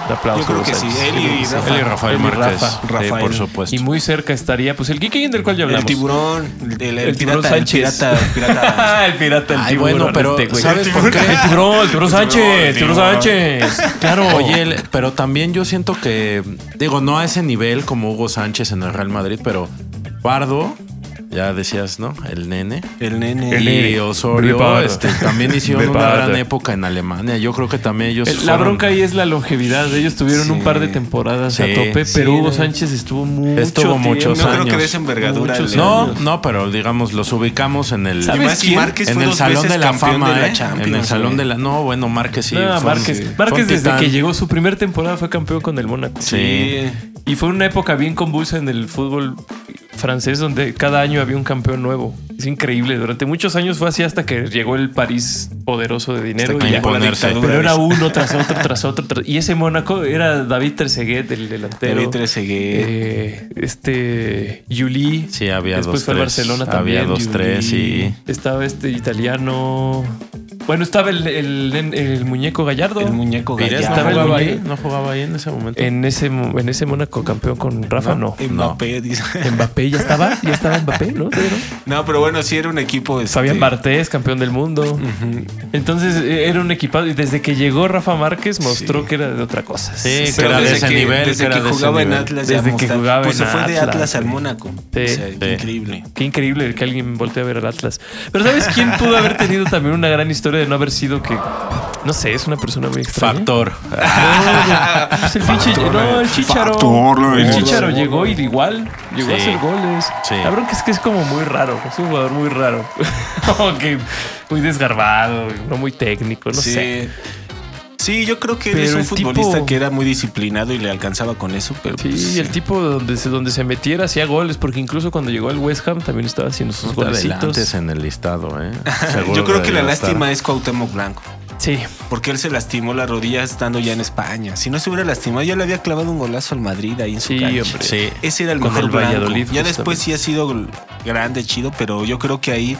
Sí. Un aplauso. Yo creo que sí, él y Rafa. Él y Rafael Él y Márquez. Rafa. Sí, Rafael. por supuesto. Y muy cerca estaría, pues el Kike del cual ya El hablamos. tiburón, el, el, El tiburón pirata, el Sánchez. pirata, el pirata. el pirata, el Ay, tiburón. bueno, pero este. ¿sabes El por qué? El tiburón, el tiburón Sánchez, el tiburón Sánchez. Claro. Oye, el- pero también yo siento que, digo, no a ese nivel como Hugo Sánchez en el Real Madrid, pero Pardo, ya decías, ¿no? El nene. El nene. El Y. Osorio este, también hicieron una gran época en Alemania. Yo creo que también ellos. El- La fueron- bronca ahí es la longevidad. Ellos tuvieron Sí. un par de temporadas a tope, sí, pero Hugo no. Sánchez estuvo mucho Estuvo muchos No creo que No, no, pero digamos, los ubicamos en el. En fue el dos salón veces de la fama, de la ¿eh? En el salón de la. No, bueno, Márquez sí. No, fue un- Márquez, Márquez desde titán. que llegó su primer temporada fue campeón con el Mónaco. Sí. Y fue una época bien convulsa en el fútbol francés donde cada año había un campeón nuevo. Es increíble. Durante muchos años fue así hasta que llegó el París poderoso de dinero. Y ya. Pero era uno tras otro, tras otro. tras- Y ese Mónaco era David Terceguet, el delantero. David Trezeguet. Eh, este Yuli. Sí, había Después dos, fue tres. Barcelona también. Había dos, Yuli. tres y. Estaba este italiano. Bueno, estaba el, el- el muñeco Gallardo. El muñeco Pires no Estaba Gallardo. jugaba ahí, no jugaba ahí en ese momento. En ese, en ese Mónaco campeón con Rafa, no. Mbappé, dice. Mbappé ya estaba, ya estaba Mbappé, ¿no? ¿Todavía no? Pero bueno, sí era un equipo. este, Fabián Bartés, campeón del mundo. Entonces eh, era un equipo. Y desde que llegó Rafa Márquez mostró que era de otra cosa. Sí, que Pero era de desde ese que, nivel, desde que era que jugaba en. Atlas, ya Desde que jugaba pues en se fue de Atlas, al. Mónaco. Sí. O sea, Sí. increíble. Qué increíble que alguien voltee a ver al Atlas. Pero ¿sabes quién pudo haber tenido también una gran historia de no haber sido que... No sé, es una persona muy extraña. Factor. No, pues el pinche... No, el Chicharo. Factor, el Chicharo llegó y igual. Llegó a Sí. hacer goles. Sí. La es que es como muy raro. Es un jugador muy raro. como que muy desgarbado, no muy técnico, no sí. sé. Sí, yo creo que Pero es un futbolista tipo- que era muy disciplinado y le alcanzaba con eso, pero Sí, pues, el tipo donde se, donde se metiera hacía goles, porque incluso cuando llegó al West Ham también estaba haciendo sus golecitos. en el listado, ¿eh? Yo creo que la estar. lástima es Cuauhtémoc Blanco. Sí, Porque él se lastimó la rodilla estando ya en España. Si no se hubiera lastimado, ya le había clavado un golazo al Madrid ahí en su Sí, cancha. hombre. Sí. Ese era el Con mejor el Blanco. Valladolid, Ya después sí ha sido grande, chido, pero yo creo que ahí,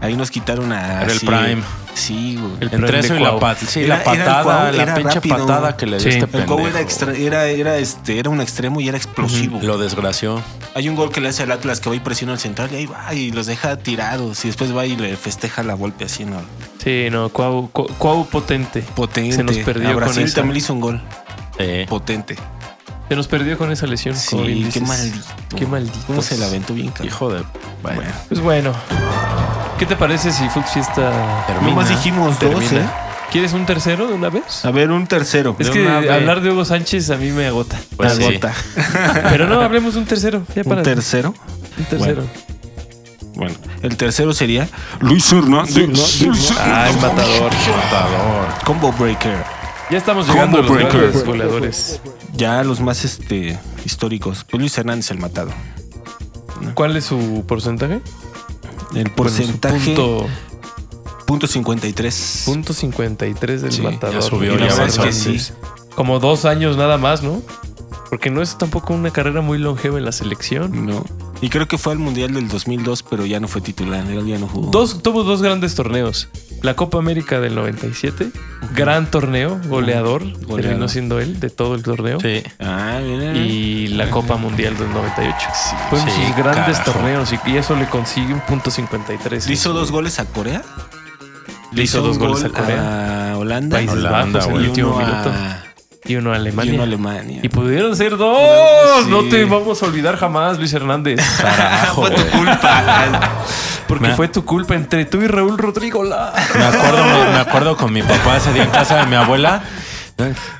ahí nos quitaron a. Era el prime. Sí, güey. El Entre eso de y la, pat sí, Era- la patada, la era pinche rápido. patada que le dio Sí. este El pendejo. Era, extra- era, era, este, era un extremo y era explosivo. Lo desgració. Hay un gol que le hace al Atlas que va y presiona al central y ahí va y los deja tirados. Y después va y le festeja la golpe así, ¿no? sí, no, Cuau, Cuau- Cuau potente. Potente. Se nos perdió a con Brasil esa. también le hizo un gol. Sí. Potente. Se nos perdió con esa lesión. Sí, dices. qué maldito. Qué maldito. ¿Cómo se la aventó bien, cabrón? Hijo de. Bueno. Pues bueno. ¿Qué te parece si Foot Fiesta Termina. Nomás dijimos dos? ¿eh? ¿Quieres un tercero de una vez? A ver, un tercero. Es de que hablar de Hugo Sánchez a mí me agota. Pues Una sí. gota. Pero no, hablemos de un tercero. Ya para Un tercero. un tercero. Bueno, el tercero sería Luis Hernández. Ah, el matador. Matador. Combo Breaker. Ya estamos llegando a los Combo breaker. grandes goleadores. Ya los más este, históricos. Pues Luis Hernández, el matado. ¿Cuál es su porcentaje? El porcentaje. Bueno, punto, punto 53. punto 53 del Sí, matador. ya subió, Y ya Luis avanzó. Hernández. Como dos años nada más, ¿no? Porque no es tampoco una carrera muy longeva en la selección. No. Y creo que fue al Mundial del 2002, pero ya no fue titular. Él ya no jugó. Dos, tuvo dos grandes torneos. La Copa América del 97, gran torneo, goleador, Goleador. terminó siendo él de todo el torneo. Sí. Ah, mira. Y la Copa Mundial del 98. Fueron Sí, sus grandes carajo. torneos y, y eso le consigue un punto 53. ¿Le hizo dos goles a Corea? Le hizo dos goles a Corea. A Holanda. Países Holanda, Bajos en el último uno minuto. Y uno a y Alemania. uno a Alemania. Y pudieron ser dos. Sí. No te vamos a olvidar jamás, Luis Hernández. Carajo, fue tu culpa. Porque Me- fue tu culpa entre tú y Raúl Rodrigo. La... Me acuerdo, me, me acuerdo con mi papá ese día en casa de mi abuela.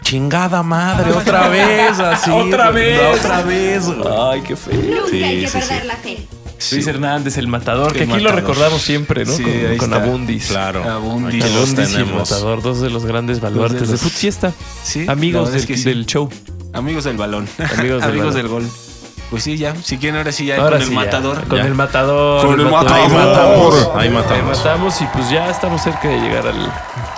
Chingada madre, otra vez, así. Otra vez. Otra vez. güey. Ay, qué feo. Nunca Sí, hay que sí, perder sí. la fe. Luis Hernández, el matador, que El aquí lo recordamos siempre, ¿no? Sí, con ahí con está. Abundis. Claro. Abundis. Abundis y el matador, dos de los grandes baluartes de, los- Foot Fiesta. Sí, Amigos del, sí. show. Amigos del balón. Amigos del balón. del gol. Pues sí, ya. Si quieren, ahora sí, ya Ahora con sí, el ya. matador. Con Ya. el matador. Con el Ahí matador. matamos. Ahí Ahí matamos. matamos y pues ya estamos cerca de llegar al.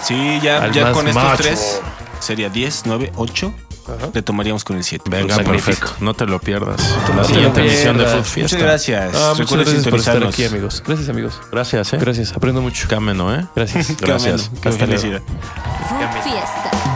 Sí, ya, Al ya más con estos macho. tres sería 10, 9, 8. Ajá. Retomaríamos con el 7. Venga, perfecto. No te lo pierdas. lo La siguiente pierdas. emisión de Food Fiesta. Muchas gracias. Ah, muchas gracias por estar aquí, amigos. Gracias, amigos. Gracias, eh. Gracias, aprendo mucho. Qué ameno, eh. Gracias. Gracias. qué Hasta. Food Fiesta.